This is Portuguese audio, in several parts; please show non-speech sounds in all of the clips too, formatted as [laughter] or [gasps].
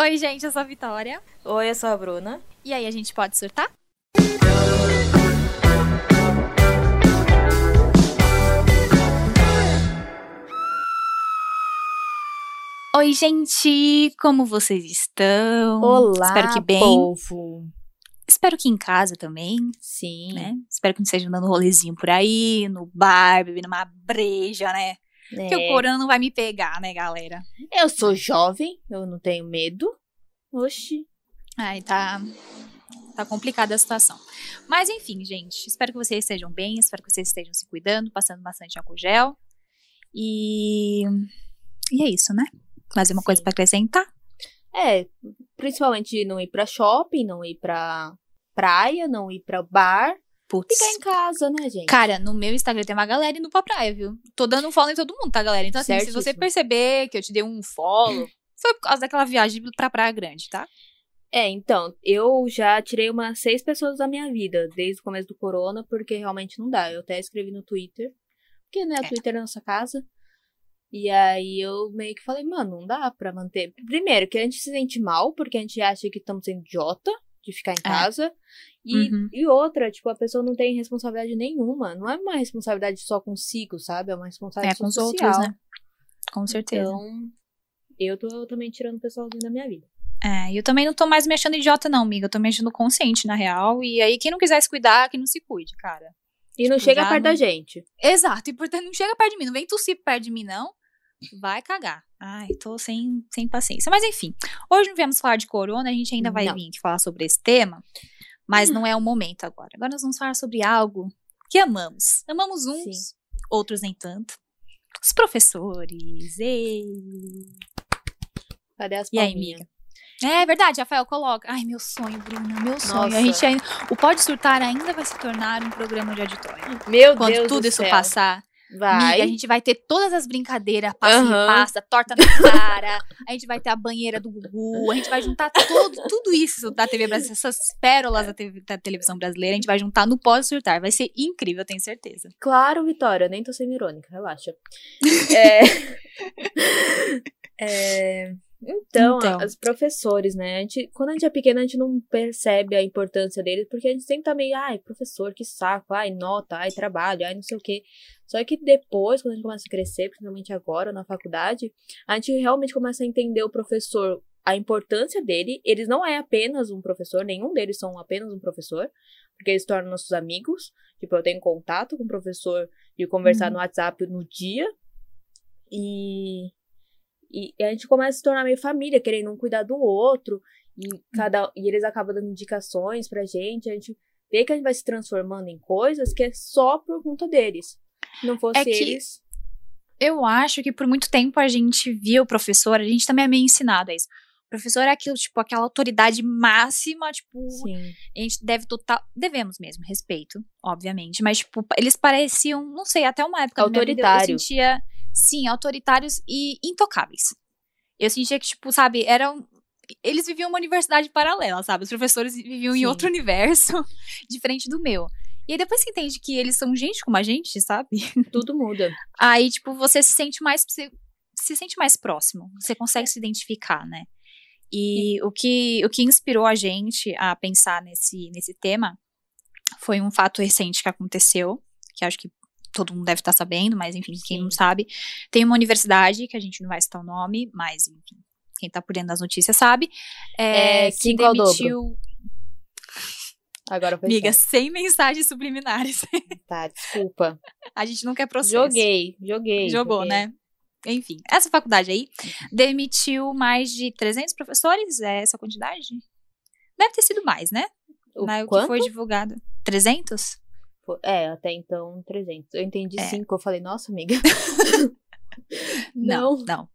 Oi, gente, eu sou a Vitória. Oi, eu sou a Bruna. E aí, a gente pode surtar? Oi, gente! Como vocês estão? Olá, Espero que bem. povo. Espero que em casa também, Sim. né? Espero que não estejam dando rolezinho por aí, no bar, bebendo uma breja, né? Porque o É, corona não vai me pegar, né, galera? Eu sou jovem, eu não tenho medo. Oxi. Ai, tá. Tá complicada a situação. Mas enfim, gente. Espero que vocês estejam bem. Espero que vocês estejam se cuidando, passando bastante álcool gel. E. E é isso, né? Mais uma Sim. coisa pra acrescentar? É, principalmente não ir pra shopping, não ir pra praia, não ir pra bar. Putz. Ficar em casa, né, gente? Cara, no meu Instagram tem uma galera indo pra praia, viu? Tô dando um follow em todo mundo, tá, galera? Então, assim, se você Certíssimo. perceber que eu te dei um follow, [clears throat] foi por causa daquela viagem pra Praia Grande, tá? É, então, eu já tirei umas seis pessoas da minha vida desde o começo do corona, porque realmente não dá. Eu até escrevi no Twitter, porque, né, o É. Twitter é nossa casa. E aí eu meio que falei, mano, não dá pra manter. Primeiro, que a gente se sente mal, porque a gente acha que estamos sendo idiota de ficar em casa. E, Uhum. e outra, tipo, a pessoa não tem responsabilidade nenhuma. Não é uma responsabilidade só consigo, sabe? É uma É, responsabilidade com os social. outros, né? Com certeza. Então, eu tô também tirando o pessoalzinho da minha vida. É, e eu também não tô mais me achando idiota, não, amiga. Eu tô me achando consciente, na real. E aí, quem não quiser se cuidar, que não se cuide, cara. E não Tipo, chega já perto não- da gente. Exato, e portanto, não chega perto de mim. Não vem tossir perto de mim, não. Vai cagar. Ai, tô sem, sem paciência. Mas enfim, hoje não viemos falar de corona, a gente ainda vai Não. vir falar sobre esse tema. Mas não é o momento agora. Agora nós vamos falar sobre algo que amamos. Amamos uns, Sim. outros nem tanto. Os professores. Ei. Cadê as E aí, amiga? É verdade, Rafael, coloca. Ai, meu sonho, Bruna, meu sonho. Nossa. A gente ainda, o Pode Surtar ainda vai se tornar um programa de auditório. Meu Quando Deus tudo do isso céu. passar, Vai. amiga, a gente vai ter todas as brincadeiras, passa e passa, torta na cara, [laughs] a gente vai ter a banheira do Gugu, a gente vai juntar todo, tudo isso da TV brasileira, essas pérolas da, TV da televisão brasileira, a gente vai juntar no Pode Surtar. Vai ser incrível, eu tenho certeza. Claro, Vitória, nem tô sendo irônica, relaxa. [laughs] É... [laughs] É, Então, Então. os professores, né? A gente, quando a gente é pequena, a gente não percebe a importância deles, porque a gente sempre tá meio, ai, professor, que saco, ai, nota, ai, trabalho, ai, não sei o quê. Só que depois, quando a gente começa a crescer, principalmente agora na faculdade, a gente realmente começa a entender o professor, a importância dele. Eles não é apenas um professor, nenhum deles são apenas um professor, porque eles tornam nossos amigos. Tipo, eu tenho contato com o professor e conversar Uhum. no WhatsApp no dia. E, e a gente começa a se tornar meio família, querendo um cuidar do outro. E, cada, e eles acabam dando indicações pra gente. A gente vê que a gente vai se transformando em coisas que é só por conta deles. Se não fosse É que- eles. Eu acho que por muito tempo a gente via o professor, a gente também é meio ensinado a isso. O professor é aquilo, tipo, aquela autoridade máxima, tipo, Sim. a gente deve total. Devemos mesmo, respeito, obviamente. Mas, tipo, eles pareciam, não sei, até uma época. minha vida, Autoritário. eu sentia, sim, autoritários e intocáveis. Eu sentia que, tipo, sabe, eram. Eles viviam uma universidade paralela, sabe? Os professores viviam em Sim. outro universo, [laughs] diferente do meu. E aí depois você entende que eles são gente como a gente, sabe? [laughs] Tudo muda. Aí, tipo, você se sente mais. Se, se sente mais próximo. Você consegue se identificar, né? E o que, o que inspirou a gente a pensar nesse, nesse tema foi um fato recente que aconteceu, que acho que todo mundo deve estar sabendo, mas enfim, quem não Sim. sabe. Tem uma universidade, que a gente não vai citar o nome, mas enfim, quem tá por dentro das notícias sabe. É, É, que demitiu. Agora foi Amiga, certo. sem mensagens subliminares. [laughs] Tá, desculpa. a gente não quer processo. Joguei, joguei. Jogou, joguei. né? Enfim, essa faculdade aí demitiu mais de 300 professores, é essa quantidade? Deve ter sido mais, né? O Na- o que foi divulgado. 300? É, até então 300. Eu entendi É. 5. Eu falei, nossa, amiga. [laughs] Não, Não. não.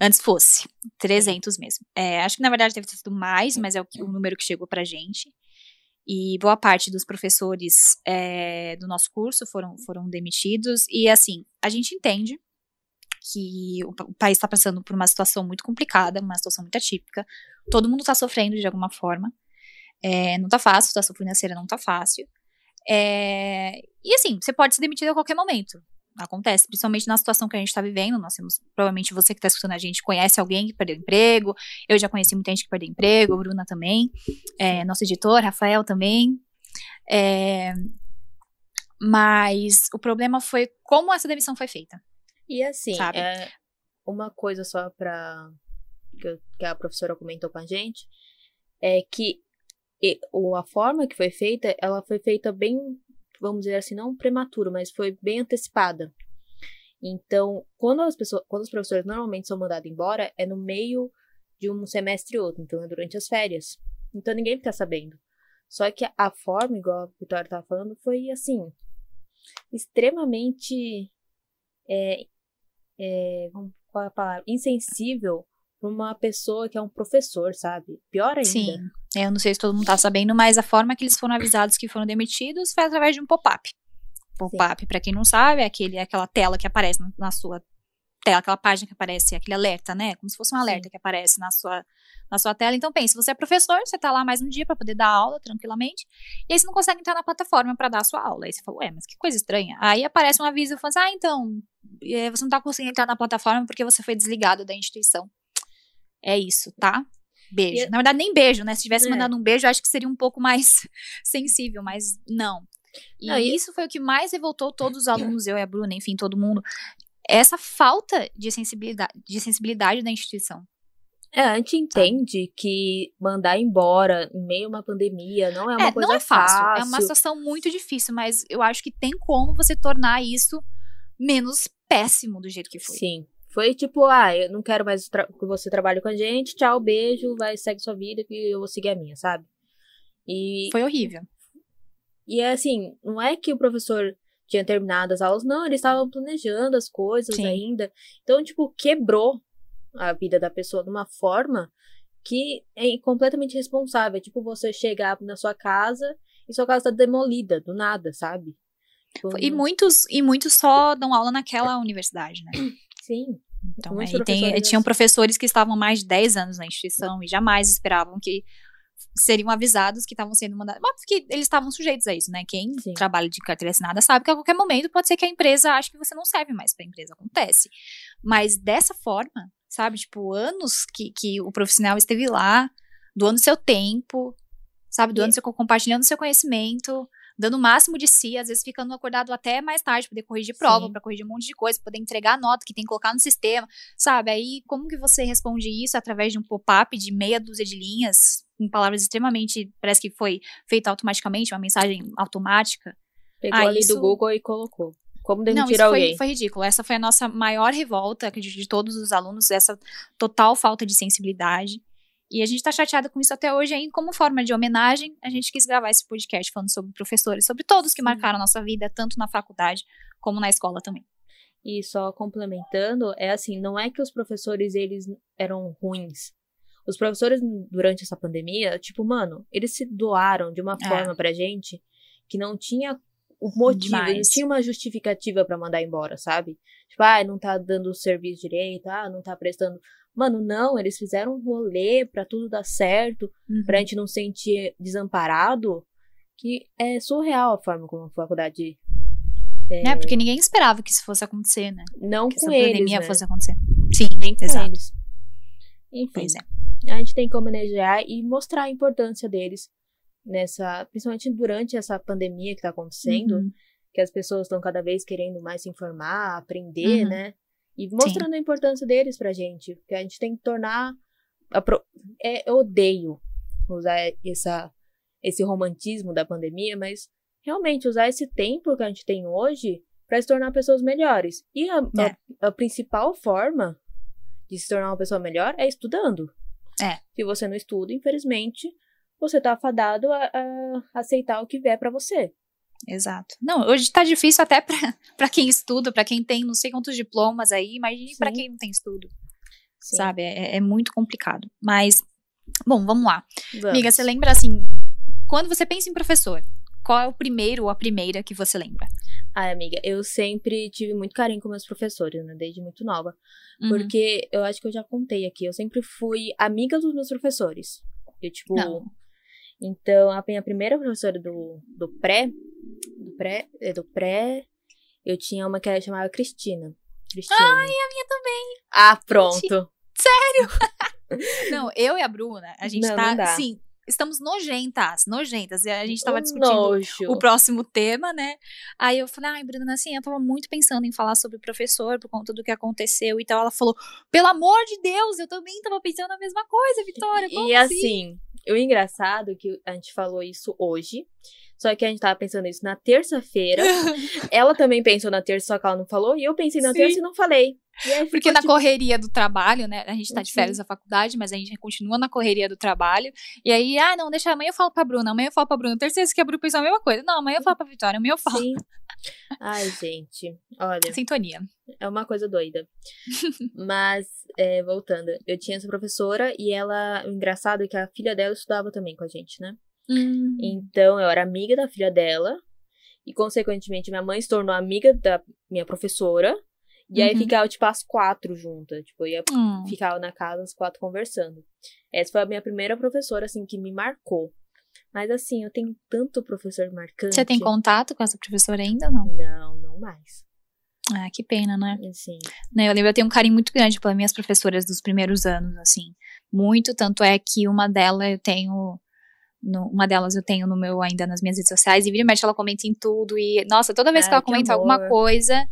Antes fosse. 300 mesmo. É, acho que na verdade deve ter sido mais, mas é o, que- o número que chegou pra gente. E boa parte dos professores é, do nosso curso foram, foram demitidos. E assim, a gente entende que o, o país está passando por uma situação muito complicada, uma situação muito atípica. Todo mundo está sofrendo de alguma forma. É, não tá fácil, a situação financeira não tá fácil. É, e assim, você pode ser demitido a qualquer momento. Acontece, principalmente na situação que a gente está vivendo. Nós temos, provavelmente você que está escutando a gente conhece alguém que perdeu emprego. Eu já conheci muita gente que perdeu emprego, Bruna também, é, nosso editor, Rafael também. É, mas o problema foi como essa demissão foi feita. E assim, sabe? É uma coisa só para que, que a professora comentou com a gente é que e, ou a forma que foi feita, ela foi feita bem, vamos dizer assim, não prematura, mas foi bem antecipada. Então, quando as pessoas, quando os professores normalmente são mandados embora, é no meio de um semestre e outro, então é durante as férias. Então ninguém fica sabendo. Só que a forma, igual a Vitória estava falando, foi assim, extremamente é, é, qual é a palavra? insensível para uma pessoa que é um professor, sabe? Pior ainda. Sim. Eu não sei se todo mundo tá sabendo, mas a forma que eles foram avisados que foram demitidos foi através de um pop-up. Pop-up, para quem não sabe, é aquele, é aquela tela que aparece na, sua tela, aquela página que aparece, aquele alerta, né? Como se fosse um alerta Sim. que aparece na sua, na sua tela. Então, pense, você é professor, você tá lá mais um dia para poder dar aula tranquilamente, e aí você não consegue entrar na plataforma para dar a sua aula. Aí você fala, ué, mas que coisa estranha. Aí aparece um aviso falando assim, ah, então, é, você não tá conseguindo entrar na plataforma porque você foi desligado da instituição. É isso, tá? Beijo. Na verdade, nem beijo, né? Se tivesse é. mandado um beijo, eu acho que seria um pouco mais [laughs] sensível, mas não. E não, isso foi o que mais revoltou todos os [coughs] alunos, eu e a Bruna, enfim, todo mundo. Essa falta de sensibilidade, de sensibilidade da instituição. É, a gente entende que mandar embora em meio a uma pandemia não é uma é, coisa não é fácil. fácil. É uma situação muito difícil, mas eu acho que tem como você tornar isso menos péssimo do jeito que foi. Sim. Foi tipo, ah, eu não quero mais que você trabalhe com a gente, tchau, beijo, vai, segue sua vida que eu vou seguir a minha, sabe? E. Foi horrível. E é assim, não é que o professor tinha terminado as aulas, não, eles estavam planejando as coisas Sim. ainda. Então, tipo, quebrou a vida da pessoa de uma forma que é completamente responsável. Tipo, você chegar na sua casa e sua casa tá demolida, do nada, sabe? Tipo, e muitos, e muitos só dão aula naquela universidade, né? Sim. Então, aí tem, tinham professores que estavam mais de 10 anos na instituição e jamais esperavam que seriam avisados que estavam sendo mandados. Óbvio que eles estavam sujeitos a isso, né? Quem Sim. trabalha de carteira assinada sabe que a qualquer momento pode ser que a empresa ache que você não serve mais para a empresa. Acontece. Mas dessa forma, sabe? Tipo, anos que, que o profissional esteve lá, doando seu tempo, sabe? Doando e... seu, compartilhando seu conhecimento dando o máximo de si, às vezes ficando acordado até mais tarde, poder corrigir prova, para corrigir um monte de coisa, poder entregar a nota que tem que colocar no sistema, sabe? Aí, como que você responde isso através de um pop-up de meia dúzia de linhas, com palavras extremamente, parece que foi feita automaticamente, uma mensagem automática? Pegou ah, ali isso... do Google e colocou. Como demitir Não, alguém? Foi, foi ridículo. Essa foi a nossa maior revolta, acredito, de todos os alunos, essa total falta de sensibilidade. E a gente tá chateada com isso até hoje, aí, como forma de homenagem, a gente quis gravar esse podcast falando sobre professores, sobre todos que marcaram a nossa vida, tanto na faculdade como na escola também. E só complementando, é assim, não é que os professores, eles eram ruins. Os professores, durante essa pandemia, tipo, mano, eles se doaram de uma é. forma pra gente que não tinha o motivo, não tinha uma justificativa para mandar embora, sabe? Tipo, ah, não tá dando o serviço direito, ah, não tá prestando. Mano, não, eles fizeram um rolê pra tudo dar certo, uhum. pra gente não se sentir desamparado, que é surreal a forma como a faculdade. É, é porque ninguém esperava que isso fosse acontecer, né? Não que com essa eles. pandemia né? fosse acontecer. Sim, nem com exato. eles. Enfim, pois é. a gente tem que homenagear e mostrar a importância deles nessa, principalmente durante essa pandemia que tá acontecendo, uhum. que as pessoas estão cada vez querendo mais se informar, aprender, uhum. né? E mostrando Sim. a importância deles pra gente. Porque a gente tem que tornar. Pro... É, eu odeio usar essa, esse romantismo da pandemia, mas realmente usar esse tempo que a gente tem hoje para se tornar pessoas melhores. E a, é. a, a, principal forma de se tornar uma pessoa melhor é estudando. É. Se você não estuda, infelizmente, você tá afadado a, a aceitar o que vier para você. Exato. Não, hoje tá difícil até para [laughs] quem estuda, para quem tem não sei quantos diplomas aí, imagine para quem não tem estudo. Sim. Sabe? É, é, muito complicado. Mas, bom, vamos lá. Vamos. Amiga, você lembra assim, quando você pensa em professor, qual é o primeiro ou a primeira que você lembra? Ai, amiga, eu sempre tive muito carinho com meus professores, né? Desde muito nova. Uhum. Porque eu acho que eu já contei aqui, eu sempre fui amiga dos meus professores. Eu, tipo. Não. Então, a minha primeira professora do, do pré, do pré, é, do pré, Eu tinha uma que ela chamava Cristina. Cristina. Ai, a minha também. Ah, pronto. [laughs] Não, eu e a Bruna, a gente Não, não tá, dá. sim, estamos nojentas, nojentas. E a gente tava Um discutindo nojo. o próximo tema, né? Aí eu falei, ai, Bruna, assim, eu tava muito pensando em falar sobre o professor por conta do que aconteceu e tal. Ela falou, pelo amor de Deus, eu também tava pensando a mesma coisa, Vitória. E assim? assim, o engraçado é que a gente falou isso hoje. Só que a gente tava pensando isso na terça-feira. [laughs] ela também pensou na terça, só que ela não falou. E eu pensei na Sim. terça e não falei. E Porque na tipo, correria do trabalho, né? A gente tá de Sim. férias da faculdade, mas a gente continua na correria do trabalho. E aí, ah, não, deixa amanhã eu falo pra Bruna, amanhã eu falo pra Bruna. Terceira que a Bruna pensou a mesma coisa. Não, amanhã eu falo pra Vitória, amanhã eu falo. Sim. Ai, gente. Olha, Sintonia. é uma coisa doida. Mas, é, voltando, eu tinha essa professora e ela. O engraçado é que a filha dela estudava também com a gente, né? Hum. Então, eu era amiga da filha dela. E, consequentemente, minha mãe se tornou amiga da minha professora. E aí Uhum. ficava, tipo, as quatro juntas. Tipo, eu ia Hum. ficava na casa as quatro conversando. Essa foi a minha primeira professora, assim, que me marcou. Mas, assim, eu tenho tanto professor marcante. Você tem contato com essa professora ainda ou não? Não, não mais. Ah, que pena, né? Assim, Né, Eu lembro, eu tenho um carinho muito grande pelas minhas professoras dos primeiros anos, assim. Muito, tanto é que uma delas eu tenho. No- uma delas eu tenho no meu, ainda nas minhas redes sociais, e vira e mexe, ela comenta em tudo. E, nossa, toda vez que Ai, ela que comenta amor. alguma coisa,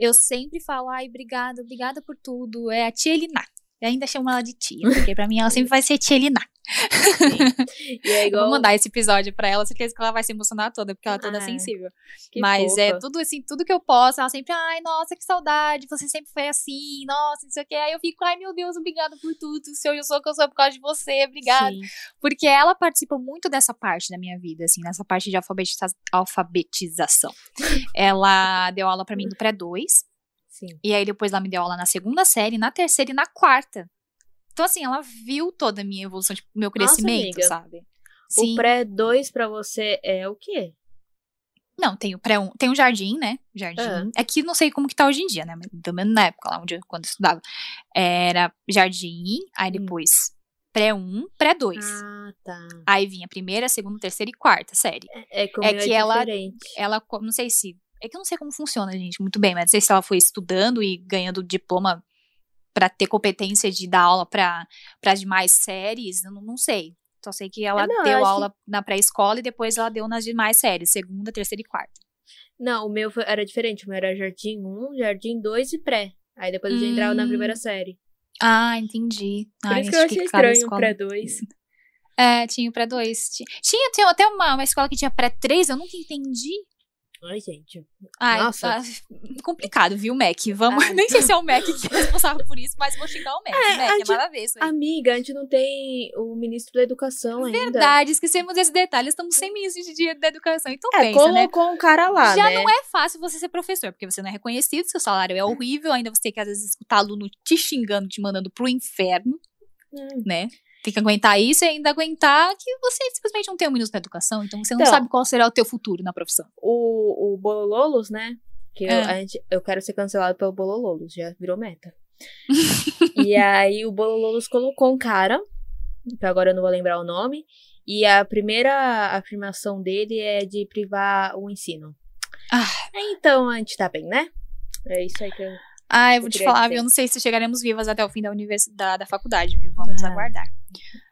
eu sempre falo, ai, obrigada, obrigada por tudo. É a tia Eliná. Eu ainda chamo ela de tia, porque pra mim ela sempre vai ser tia Eliná. E é [laughs] Eu igual. vou mandar esse episódio pra ela, certeza que ela vai se emocionar toda, porque ela é toda Ai, sensível. Mas é fofa. tudo assim, tudo que eu posso, ela sempre, ai, nossa, que saudade, você sempre foi assim, nossa, não sei o que. Aí eu fico, ai, meu Deus, obrigada por tudo. Se eu sou o que eu sou por causa de você, obrigada. Sim. Porque ela participa muito dessa parte da minha vida, assim, nessa parte de alfabetiza- alfabetização. [laughs] ela deu aula pra mim do pré-2, Sim. e aí depois ela me deu aula na segunda série, na terceira e na quarta. Então, assim, ela viu toda a minha evolução, tipo, meu Nossa, crescimento, amiga. sabe? O pré 2 pra você é o quê? Não, tem o pré um, tem o jardim, né? Jardim. É que não sei como que tá hoje em dia, né? Mas também na época lá onde quando eu estudava. Era jardim, aí Hum. depois pré 1, pré 2. Ah, tá. Aí vinha primeira, segunda, terceira e quarta série. É como É é, que ela- diferente. Ela, co- não sei se. É que eu não sei como funciona, gente, muito bem, mas não sei se ela foi estudando e ganhando diploma pra ter competência de dar aula as demais séries, eu não, não sei. Só sei que ela Ah, não, eu deu aula na pré-escola e depois ela deu nas demais séries, segunda, terceira e quarta. Não, o meu foi- era diferente. O meu era jardim 1, jardim 2 e pré. Aí depois eu já entrava na Hum. primeira série. Ah, entendi. Por Ai, isso que eu achei estranho o escola- pré 2. É, tinha o pré-2. Tinha, tinha até uma, uma escola que tinha pré-3, eu nunca entendi. Ai, gente. Ai, Nossa. tá [laughs] complicado, viu, Mac? Vamos, Ai. [laughs] nem sei se é o Mac que é responsável por isso, mas vou xingar o Mac. É, Mac, é aí. Amiga, a gente não tem o ministro da educação ainda. Verdade, esquecemos esse detalhe. Estamos sem ministro de dia da educação. Então É, pensa, né? colocou um cara lá, Já né? não é fácil você ser professor, porque você não é reconhecido, seu salário é horrível, ainda você tem que, às vezes, escutar aluno te xingando, te mandando pro inferno, Hum. né? Tem que aguentar isso e ainda aguentar que você simplesmente não tem um minuto na educação, então você não Então. sabe qual será o teu futuro na profissão. O, o Bolololos, né? Que eu, É. a gente, eu quero ser cancelado pelo Bolololos, já virou meta. [laughs] e aí o Bolololos colocou um cara, que agora eu não vou lembrar o nome, e a primeira afirmação dele é de privar o ensino. Ah. Então a gente tá bem, né? É isso aí que eu. Ah, eu vou te falar? Eu não sei se chegaremos vivas até o fim da universidade, da faculdade, viu? Vamos Ah, aguardar.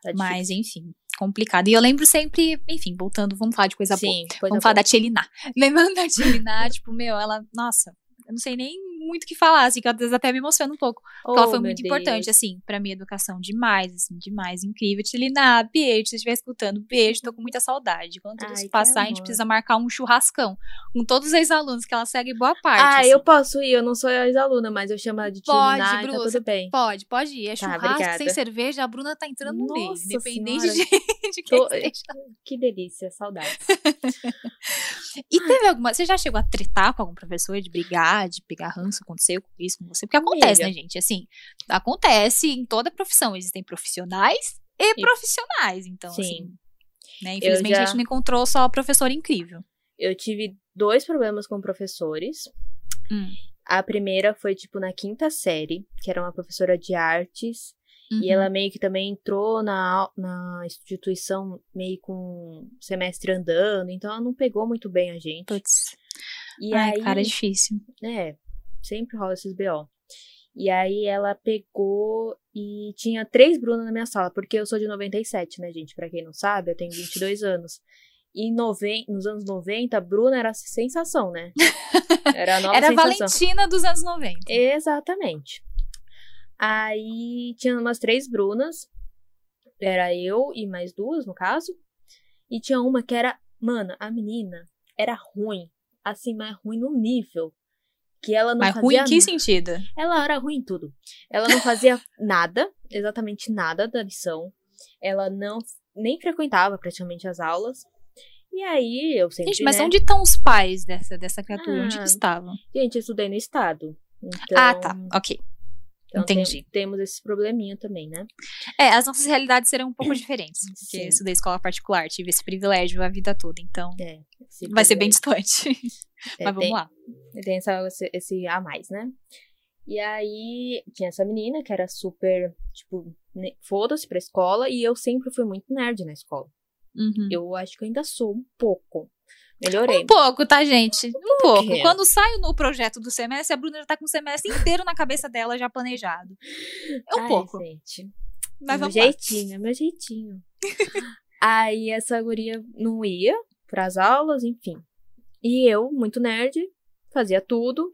Tá Mas, enfim, complicado. E eu lembro sempre, enfim, voltando, vamos falar de coisa boa. Sim, coisa Vamos falar boa. da Tcheliná. [laughs] Lembrando da Tcheliná, tipo, meu, ela, nossa, eu não sei nem muito o que falar, assim, que às vezes até me emociona um pouco. Porque ela Oh, foi meu muito importante, Deus. assim, pra minha educação, demais, assim, demais, incrível. Tcheliná, beijo, se você estiver escutando, beijo, tô com muita saudade. Quando tudo Ai, isso passar, a gente amor. precisa marcar um churrascão com todos os ex-alunos, que ela segue boa parte. Ah, assim. eu posso ir, eu não sou ex-aluna, mas eu chamo ela de Pode, Tina, tá tudo bem. Pode, pode ir. É Tá, churrasco obrigada. sem cerveja, a Bruna tá entrando no meio, independente de, Senhora. de quem [laughs] Tô-. Que delícia, saudades. [laughs] E teve alguma. Você já chegou a tretar com algum professor, de brigar, de pegar ranço, aconteceu com isso com você? Porque acontece, Amiga. né, gente? Assim, acontece em toda profissão. Existem profissionais e, E- profissionais. Então, Sim. assim. Né, infelizmente já- a gente não encontrou só professor incrível. Eu tive dois problemas com professores. Hum. A primeira foi, tipo, na quinta série, que era uma professora de artes. E Uhum. ela meio que também entrou na, na instituição meio com semestre andando. Então ela não pegou muito bem a gente. Puts. E Ai, aí, cara, é difícil. é, sempre rola esses BO. E aí ela pegou e tinha três Brunas na minha sala, porque eu sou de 97, né, gente? Pra quem não sabe, eu tenho 22 [laughs] anos. E noven... nos anos 90, Bruna era sensação, né? [laughs] Era a nova Era a. Valentina dos anos 90. Exatamente. Aí tinha umas três Brunas. Era eu e mais duas, no caso. E tinha uma que era. Mano, a menina era ruim. Assim, mas ruim no nível. Que ela não Mas fazia ruim em que sentido? Ela era ruim em tudo. Ela não fazia nada, exatamente nada da lição. Ela não nem frequentava praticamente as aulas. E aí eu sempre. Gente, mas né? onde estão os pais dessa, dessa criatura? Onde Ah, que estavam? Gente, eu estudei no estado. Então, ah, tá. Ok. então tem- entendi. temos esse probleminha também, né? É, as nossas realidades serão um pouco diferentes. [clears throat] Porque Sim. eu estudei escola particular, tive esse privilégio a vida toda. Então, É. vai ser bem distante. [laughs] É, Mas vamos tem, lá. Tem essa, esse, esse a mais, né? E aí tinha essa menina que era super, tipo, foda-se pra escola. E eu sempre fui muito nerd na escola. Uhum. Eu acho que ainda sou um pouco. Melhorei. Um pouco, tá, gente? Um pouco. pouquinho. Quando saio no projeto do semestre, a Bruna já tá com o semestre inteiro na cabeça dela já planejado. É um Ai, pouco. gente. Mas meu vamos lá. jeitinho, é meu jeitinho. [laughs] Aí essa guria não ia pras aulas, enfim. E eu, muito nerd, fazia tudo.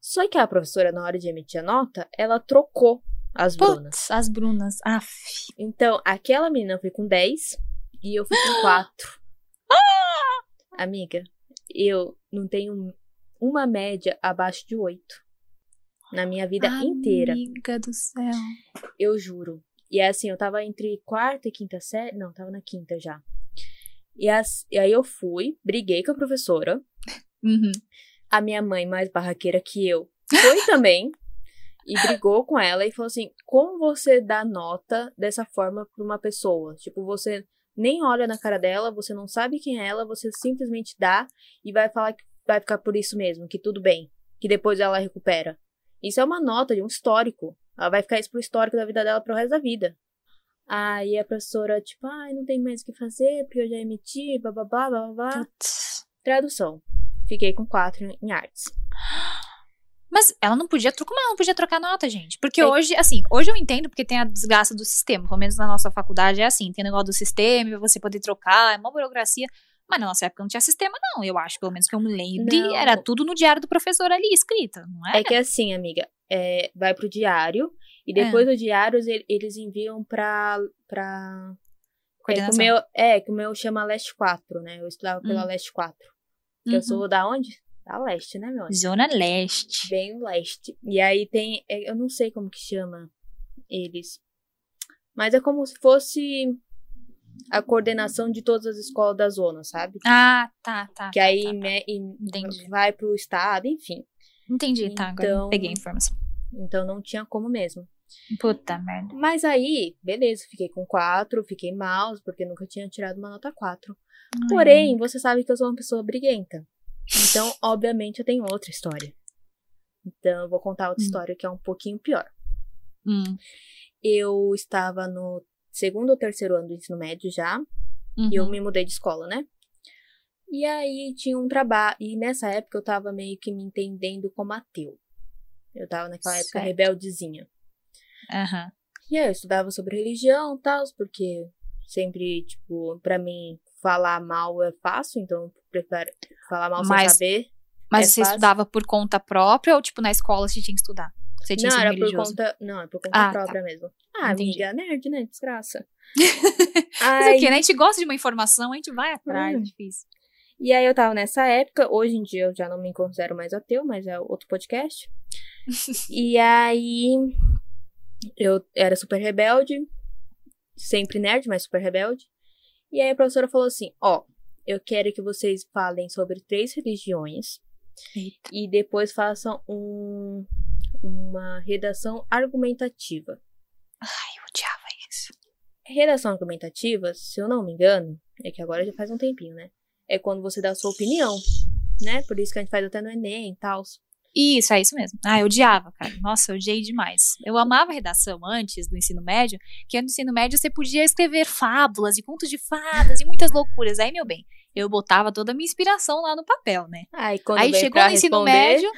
Só que a professora, na hora de emitir a nota, ela trocou as Brunas. As Brunas. Aff. Então, aquela menina foi com 10 e eu fui com [gasps] 4. Amiga, eu não tenho uma média abaixo de 8. Na minha vida inteira. Amiga do céu. Eu juro. E é assim, eu tava entre quarta e quinta série. Não, tava na quinta já. E, as- e aí eu fui, briguei com a professora. Uhum. A minha mãe, mais barraqueira que eu, foi [laughs] também. e brigou com ela e falou assim: como você dá nota dessa forma pra uma pessoa? Tipo, você nem olha na cara dela, você não sabe quem é ela, você simplesmente dá e vai falar que vai ficar por isso mesmo, que tudo bem, que depois ela recupera. Isso é uma nota de um histórico. Ela vai ficar isso pro histórico da vida dela pro resto da vida. Aí a professora, tipo, ai, não tem mais o que fazer, porque eu já emiti, blá blá blá blá blá. Putz. Tradução. Fiquei com quatro em artes. Mas ela não podia trocar, não podia trocar nota, gente? Porque É. hoje, assim, hoje eu entendo porque tem a desgraça do sistema. Pelo menos na nossa faculdade é assim, tem o negócio do sistema, você poder trocar, é uma burocracia. Mas na nossa época não tinha sistema, não. Eu acho, pelo menos que eu me lembre, Não. era tudo no diário do professor ali, escrita, não é? É que assim, amiga, é, vai pro diário e depois do diário ele- eles enviam pra. pra é, que o meu, é, que o meu chama Leste 4, né? Eu estudava pela Hum. Leste 4. Que Uhum. eu sou da onde? Da Leste, né, meu? Zona Leste. Bem Leste. E aí tem. é, eu não sei como que chama eles. Mas é como se fosse a coordenação de todas as escolas da zona, sabe? Ah, tá, tá. que tá, aí tá, tá. Entendi. vai pro estado, enfim. Entendi, tá. Agora Então- peguei a informação. Então não tinha como mesmo. Puta merda. Mas aí, beleza, fiquei com quatro, fiquei mal, porque nunca tinha tirado uma nota 4. Porém, você sabe que eu sou uma pessoa briguenta. Então, [laughs] obviamente, eu tenho outra história. Então, eu vou contar outra Hum. história que é um pouquinho pior. Hum. Eu estava no segundo ou terceiro ano do ensino médio já, e eu Uhum. me mudei de escola, né? E aí tinha um trabalho, e nessa época eu tava meio que me entendendo como ateu. Eu tava naquela época Certo. rebeldezinha. Aham. E aí eu estudava sobre religião e tal, porque sempre, tipo, pra mim, falar mal é fácil, então eu prefiro falar mal Mas- sem saber. Mas É você fácil. estudava por conta própria ou, tipo, na escola você tinha que estudar? Você tinha Não, era por religioso? conta. Não, é por conta Ah, própria mesmo. Ah, Entendi. amiga, nerd, né? Desgraça. [laughs] Mas Aí- o quê, né? A gente gosta de uma informação, a gente vai atrás, Hum. é difícil. E aí eu tava nessa época, hoje em dia eu já não me considero mais ateu, mas é outro podcast. [laughs] e aí eu era super rebelde, sempre nerd, mas super rebelde. E aí a professora falou assim: ó, eu quero que vocês falem sobre três religiões Eita. e depois façam um, uma redação argumentativa. Ai, eu odiava isso. Redação argumentativa, se eu não me engano, é que agora já faz um tempinho, né? É quando você dá a sua opinião, né? Por isso que a gente faz até no Enem e tal. Isso, é isso mesmo. Ah, eu odiava, cara. Nossa, eu odiei demais. Eu amava redação antes do ensino médio, que no ensino médio você podia escrever fábulas e contos de fadas e muitas loucuras. Aí, meu bem, eu botava toda a minha inspiração lá no papel, né? Aí, quando Aí chegou no ensino responder, médio.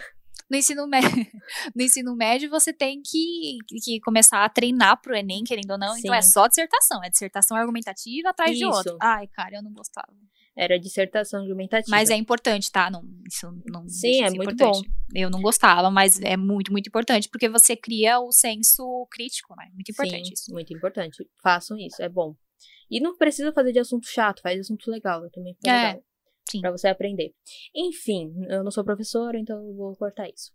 No ensino, médio, [laughs] no ensino médio, você tem que, que começar a treinar pro Enem, querendo ou não. Então é Sim. só dissertação. É dissertação argumentativa atrás de Isso. outro. Ai, cara, eu não gostava. Era dissertação argumentativa. Mas é importante, tá? Não, isso não Sim, é muito importante. Eu não gostava, mas é muito, muito importante, porque você cria o senso crítico, né? Muito importante Sim, isso. muito importante. Façam isso, é bom. E não precisa fazer de assunto chato, faz assunto legal. Eu também É, legal. sim. Pra você aprender. Enfim, eu não sou professora, então eu vou cortar isso.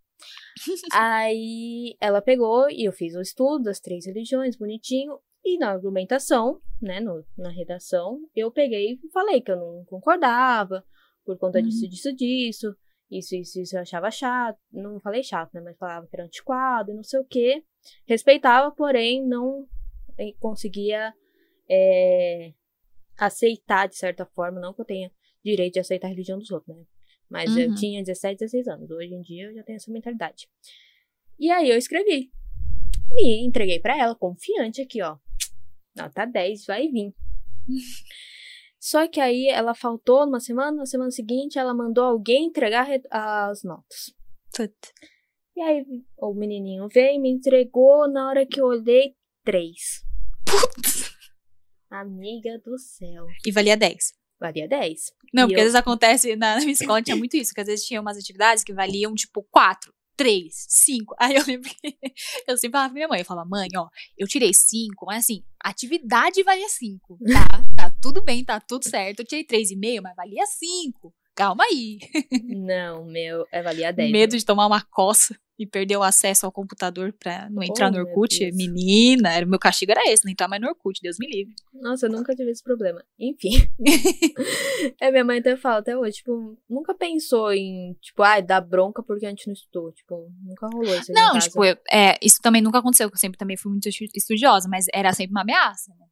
[laughs] Aí ela pegou e eu fiz o estudo das três religiões, bonitinho. E na argumentação, né, no- na redação, eu peguei e falei que eu não concordava por conta Uhum. disso, disso, disso. Isso, isso, isso eu achava chato. Não falei chato, né? Mas falava que era antiquado e não sei o quê. Respeitava, porém, não eh, conseguia eh, aceitar de certa forma. Não que eu tenha direito de aceitar a religião dos outros, né? Mas eu Uhum. tinha 17, 16 anos. Hoje em dia eu já tenho essa mentalidade. E aí eu escrevi. E entreguei pra ela, confiante aqui, ó. Nota 10, vai vir. Só que aí ela faltou numa semana, na semana seguinte ela mandou alguém entregar re- as notas. Tut. E aí o menininho veio e me entregou na hora que eu olhei três. Amiga do céu. E valia 10. Valia 10. Não, E porque eu- às vezes acontece, na, na minha escola tinha muito isso, que às vezes tinha umas atividades que valiam, tipo, 4, 3, 5. [laughs] Aí eu lembro que eu sempre falava pra minha mãe, eu falava, mãe, ó, eu tirei 5, mas assim, atividade valia 5, tá? [laughs] Tá tudo bem, tá tudo certo. Eu tirei 3,5, mas valia 5. Calma aí. Não, meu, é valia 10. Medo de tomar uma coça e perder o acesso ao computador pra não entrar Oh, no Orkut. Menina, era, meu castigo era esse, não entrar mais no Orkut, Deus me livre. Nossa, eu nunca tive esse problema. Enfim. [laughs] é, minha mãe até fala até hoje, tipo, nunca pensou em, tipo, ai, dar bronca porque a gente não estudou. Tipo, nunca rolou isso. Não, tipo, eu- é, isso também nunca aconteceu, porque eu sempre também fui muito estu- estudiosa, mas era sempre uma ameaça, né?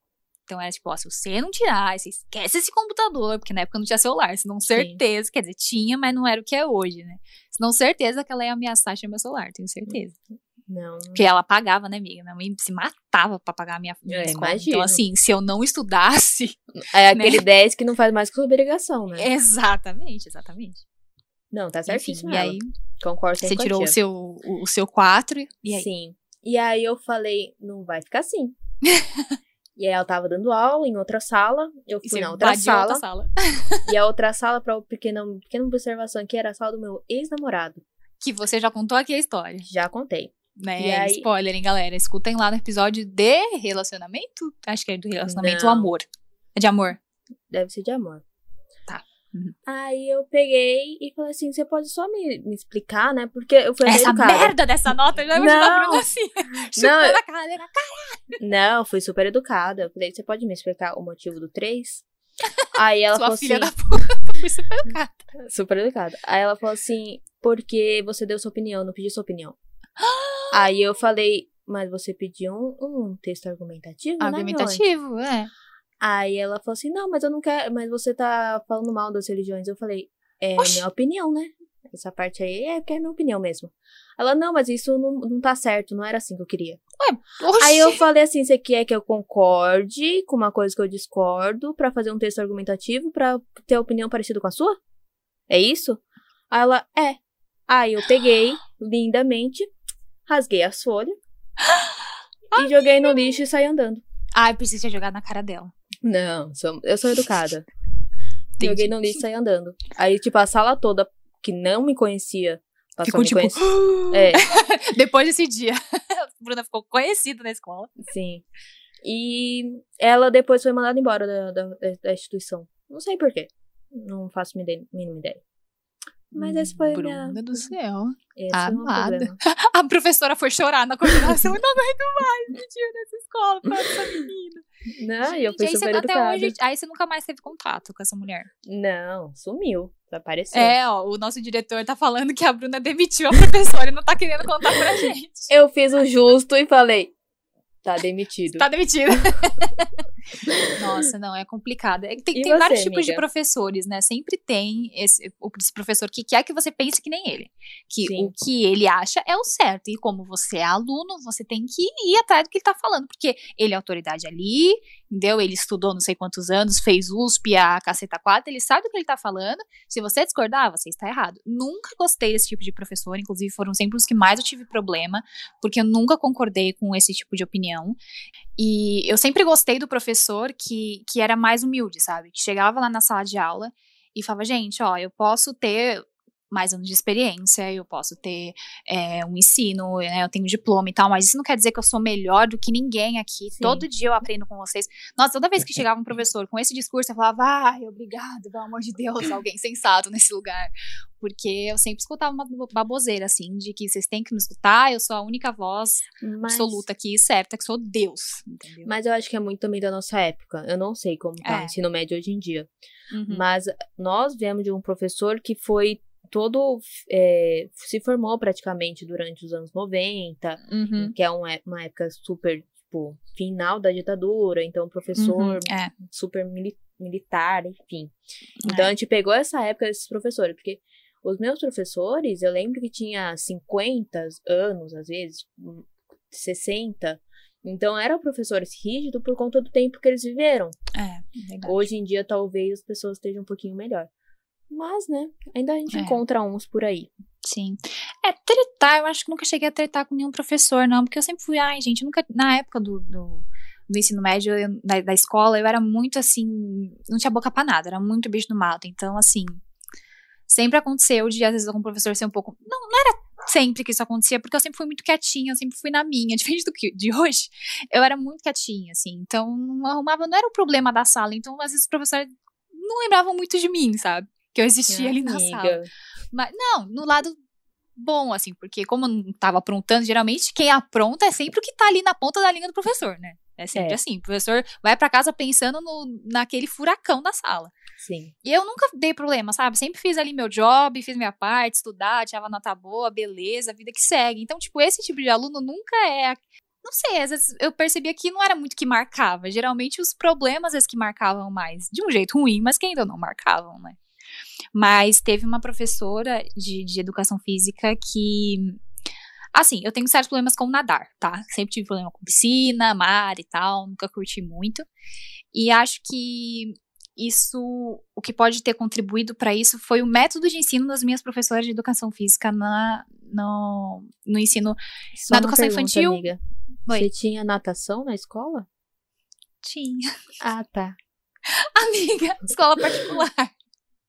Então era tipo, ó, se você não tirar, você esquece esse computador, porque na época não tinha celular, senão certeza, quer dizer, tinha, mas não era o que é hoje, né? Senão certeza que ela ia ameaçar chamar meu celular, tenho certeza. Não. Porque ela pagava, né, amiga? Minha mãe se matava pra pagar a minha, minha É, escola. imagino. Então, assim, se eu não estudasse. [laughs] É aquele né? 10 que não faz mais que obrigação, né? Exatamente, exatamente. Não, tá Enfim, certíssimo. e aí, Concordo você tirou o seu, o, o seu 4 e aí? Sim. E aí eu falei, não vai ficar assim. [laughs] e aí ela tava dando aula em outra sala. Eu fui na outra sala. outra sala. e a outra sala, pra pequena, pequena observação aqui, era a sala do meu ex-namorado. Que você já contou aqui a história. Já contei. Né? E aí- Spoiler, hein, galera? Escutem lá no episódio de relacionamento. Acho que é do relacionamento Não. amor. É de amor. Deve ser de amor. Tá. Uhum. Aí eu peguei e falei assim: você pode só me, me explicar, né? Porque eu fui Essa educada. merda dessa nota, eu Não. Bruna assim. [laughs] Não, eu- a cadeira. Não, fui super educada. Eu falei: você pode me explicar o motivo do 3? Aí ela Sua falou filha assim: da puta. [laughs] Fui super educada. Super educada. Aí ela falou assim: porque você deu sua opinião, não pediu sua opinião. [gasps] Aí eu falei: mas você pediu um, um texto argumentativo? Né, meu anjo?" Argumentativo, é. Aí ela falou assim: não, mas eu não quero, mas você tá falando mal das religiões. Eu falei: é Oxi. minha opinião, né? Essa parte aí é porque é minha opinião mesmo. Ela, não, mas isso não, não tá certo, não era assim que eu queria. Oxi. Aí eu falei assim: você quer que eu concorde com uma coisa que eu discordo pra fazer um texto argumentativo pra ter a opinião parecida com a sua? É isso? Aí ela, é. Aí eu peguei, lindamente, rasguei as folhas [gasps] e joguei no lixo e saí andando. Ai, preciso ter jogado na cara dela. Não, sou- eu sou educada. [laughs] Entendi. Joguei no lixo e saí andando. Aí, tipo, a sala toda, que não me conhecia, passou Ficou tipo. [gasps] É, [laughs] Depois desse dia. A [laughs] Bruna ficou conhecida na escola. sim. E ela depois foi mandada embora da, da, da instituição. Não sei por quê. Não faço mínima ideia. Mas esse foi a Bruna minha... do céu. Esse amada. [laughs] A professora foi chorar na coordenação. [laughs] Não aguento mais me tira dessa escola pra essa menina. Não, e eu fui Gente, aí, super você, até educada. hoje, aí você nunca mais teve contato com essa mulher. Não, sumiu. Desapareceu. É, ó, o nosso diretor tá falando que a Bruna demitiu a professora e não tá querendo contar pra [laughs] gente. Eu fiz o justo e falei, tá demitido. Tá demitida. Nossa, não, é complicado. É, tem, tem você, vários tipos de amiga? professores, né? Sempre tem esse, esse professor que quer que você pense que nem ele. Que Sim. o que ele acha é o certo. E como você é aluno, você tem que ir atrás do que ele tá falando. Porque ele é autoridade ali, entendeu? Ele estudou não sei quantos anos, fez USP, a caceta 4, ele sabe do que ele tá falando. Se você discordar, você está errado. Nunca gostei desse tipo de professor, inclusive foram sempre os que mais eu tive problema, porque eu nunca concordei com esse tipo de opinião. E eu sempre gostei do professor que, que era mais humilde, sabe? Que chegava lá na sala de aula e falava, gente, ó, eu posso ter mais anos de experiência, eu posso ter é, um ensino, né, eu tenho diploma e tal, mas isso não quer dizer que eu sou melhor do que ninguém aqui. Sim. Todo dia eu aprendo com vocês. Nossa, toda vez que [laughs] chegava um professor com esse discurso, eu falava, ai, obrigado, pelo amor de Deus, [laughs] alguém sensato nesse lugar. Porque eu sempre escutava uma baboseira, assim, de que vocês têm que me escutar, eu sou a única voz Mas, absoluta aqui, certa, que sou Deus, entendeu? mas eu acho que é muito também da nossa época. Eu não sei como tá É. o ensino médio hoje em dia. Uhum. Mas nós viemos de um professor que foi todo. é, se formou praticamente durante os anos 90, Uhum. que é uma, é- uma época super. Tipo, final da ditadura, então professor Uhum. É, super mili- militar, enfim. Então a gente pegou essa época desses professores, porque os meus professores, eu lembro que tinha 50 anos, às vezes, hum, 60. Então eram professores rígidos por conta do tempo que eles viveram. é. Hoje em dia, talvez as pessoas estejam um pouquinho melhor. Mas, né, ainda a gente É. encontra uns por aí. Sim. É, tretar, eu acho que nunca cheguei a tretar com nenhum professor, não, porque eu sempre fui, ai, gente, nunca, na época do, do, do ensino médio, eu- da, da escola, eu era muito assim, não tinha boca pra nada, era muito bicho do mato, então, assim, sempre aconteceu de, às vezes, algum professor ser um pouco, não, não era sempre que isso acontecia, porque eu sempre fui muito quietinha, eu sempre fui na minha, [laughs] diferente do que de hoje, eu era muito quietinha, assim, então, não arrumava, não era o problema da sala, então, às vezes, os professores não lembravam muito de mim, sabe? Que eu existia ali na sala. Mas, não, no lado bom, assim, porque como eu não tava aprontando, geralmente quem apronta é sempre o que tá ali na ponta da linha do professor, né? É sempre É. assim. O professor vai pra casa pensando no, naquele furacão da sala. Sim. E eu nunca dei problema, sabe? Sempre fiz ali meu job, fiz minha parte, estudar, tirava nota boa, beleza, vida que segue. Então, tipo, esse tipo de aluno nunca é. Não sei, às vezes eu percebia que não era muito que marcava. Geralmente os problemas, às vezes, que marcavam mais. De um jeito ruim, mas que ainda não marcavam, né? Mas teve uma professora de, de educação física que. Assim, eu tenho certos problemas com nadar, tá? Sempre tive problema com piscina, mar e tal, nunca curti muito. E acho que isso, o que pode ter contribuído para isso foi o método de ensino das minhas professoras de educação física na, no, no ensino. Só Na educação pergunta, infantil? Amiga. Oi. Você tinha natação na escola? Tinha. Ah, tá. [laughs] Amiga, escola particular.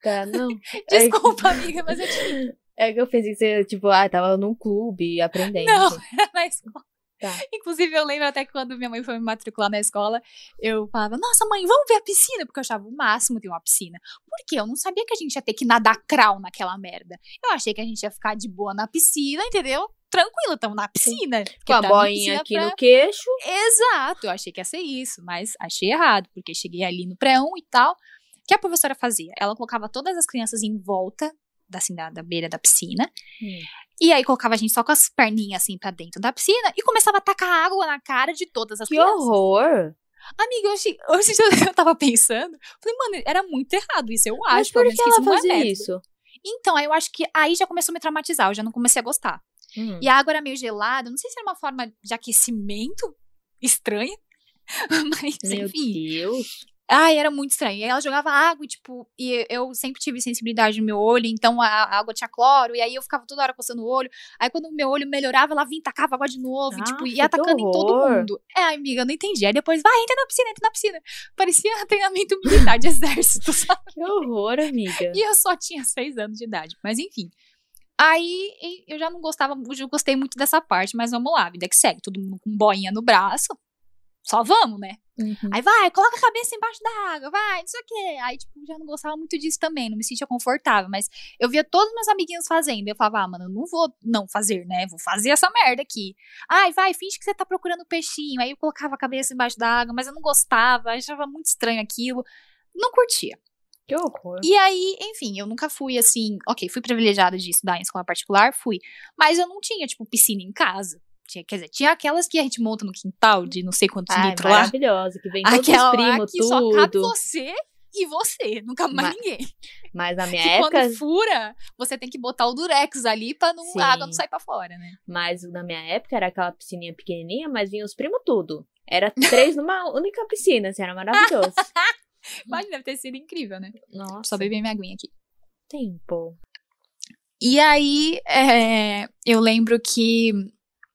Tá, não. [laughs] Desculpa, amiga, mas eu tinha É que eu pensei que você, tipo, ah, tava num clube aprendendo. Não. assim. [laughs] na escola. Tá. Inclusive, eu lembro até que quando minha mãe foi me matricular na escola, eu falava, nossa, mãe, vamos ver a piscina, porque eu achava o máximo ter uma piscina. Por quê? Eu não sabia que a gente ia ter que nadar crawl naquela merda. Eu achei que a gente ia ficar de boa na piscina, entendeu? Tranquilo, estamos na piscina. Porque Com a boinha piscina aqui pra- no queixo. Exato, eu achei que ia ser isso, mas achei errado, porque cheguei ali no pré-1 e tal. O que a professora fazia? Ela colocava todas as crianças em volta, da, assim, da, da beira da piscina, Hum. e aí colocava a gente só com as perninhas assim pra dentro da piscina e começava a tacar água na cara de todas as Que crianças. horror! Amiga, hoje, hoje [laughs] eu tava pensando, falei, mano, era muito errado isso, eu acho, Mas por que que ela é fazia método. isso? Então, aí eu acho que aí já começou a me traumatizar, eu já não comecei a gostar. Hum. E a água era meio gelada, não sei se era uma forma de aquecimento estranha, [laughs] mas Meu enfim. Deus. Ai, era muito estranho. E ela jogava água e, tipo, e eu sempre tive sensibilidade no meu olho, então a, a água tinha cloro, e aí eu ficava toda hora coçando o olho. Aí quando o meu olho melhorava, ela vinha tacava água de novo, e, tipo, Nossa, ia atacando em todo horror. mundo. É, amiga, eu não entendi. Aí depois, vai, entra na piscina, entra na piscina. Parecia [laughs] treinamento militar de exército, [laughs] sabe? Que horror, amiga. E eu só tinha seis anos de idade. Mas enfim. Aí eu já não gostava, eu gostei muito dessa parte, mas vamos lá, vida que segue. Todo mundo com boinha no braço. Só vamos, né? Uhum. Aí vai, coloca a cabeça embaixo da água, vai, não sei o quê. Aí, tipo, já não gostava muito disso também, não me sentia confortável. Mas eu via todos os meus amiguinhos fazendo. Eu falava, ah, mano, eu não vou não fazer, né? Vou fazer essa merda aqui. Ai, vai, finge que você tá procurando peixinho. Aí eu colocava a cabeça embaixo da água, mas eu não gostava, achava muito estranho aquilo. Não curtia. Que horror. E aí, enfim, eu nunca fui assim, ok, fui privilegiada de estudar em escola particular, fui. Mas eu não tinha, tipo, piscina em casa. Tinha, quer dizer, tinha aquelas que a gente monta no quintal de não sei quantos Ai, litros lá. maravilhosa, que vem todos Aquela os primos, que só cabe tudo. você e você, nunca mais Mas ninguém. Mas na minha [laughs] Que época, quando fura, você tem que botar o durex ali pra não, Sim. a água não sair pra fora, né? mas na minha época era aquela piscininha pequenininha, mas vinha os primos tudo. Era três numa [laughs] única piscina, assim, era maravilhoso. [laughs] Mas deve ter sido incrível, né? Nossa, Só beber minha aguinha aqui. tempo. E aí, é, eu lembro que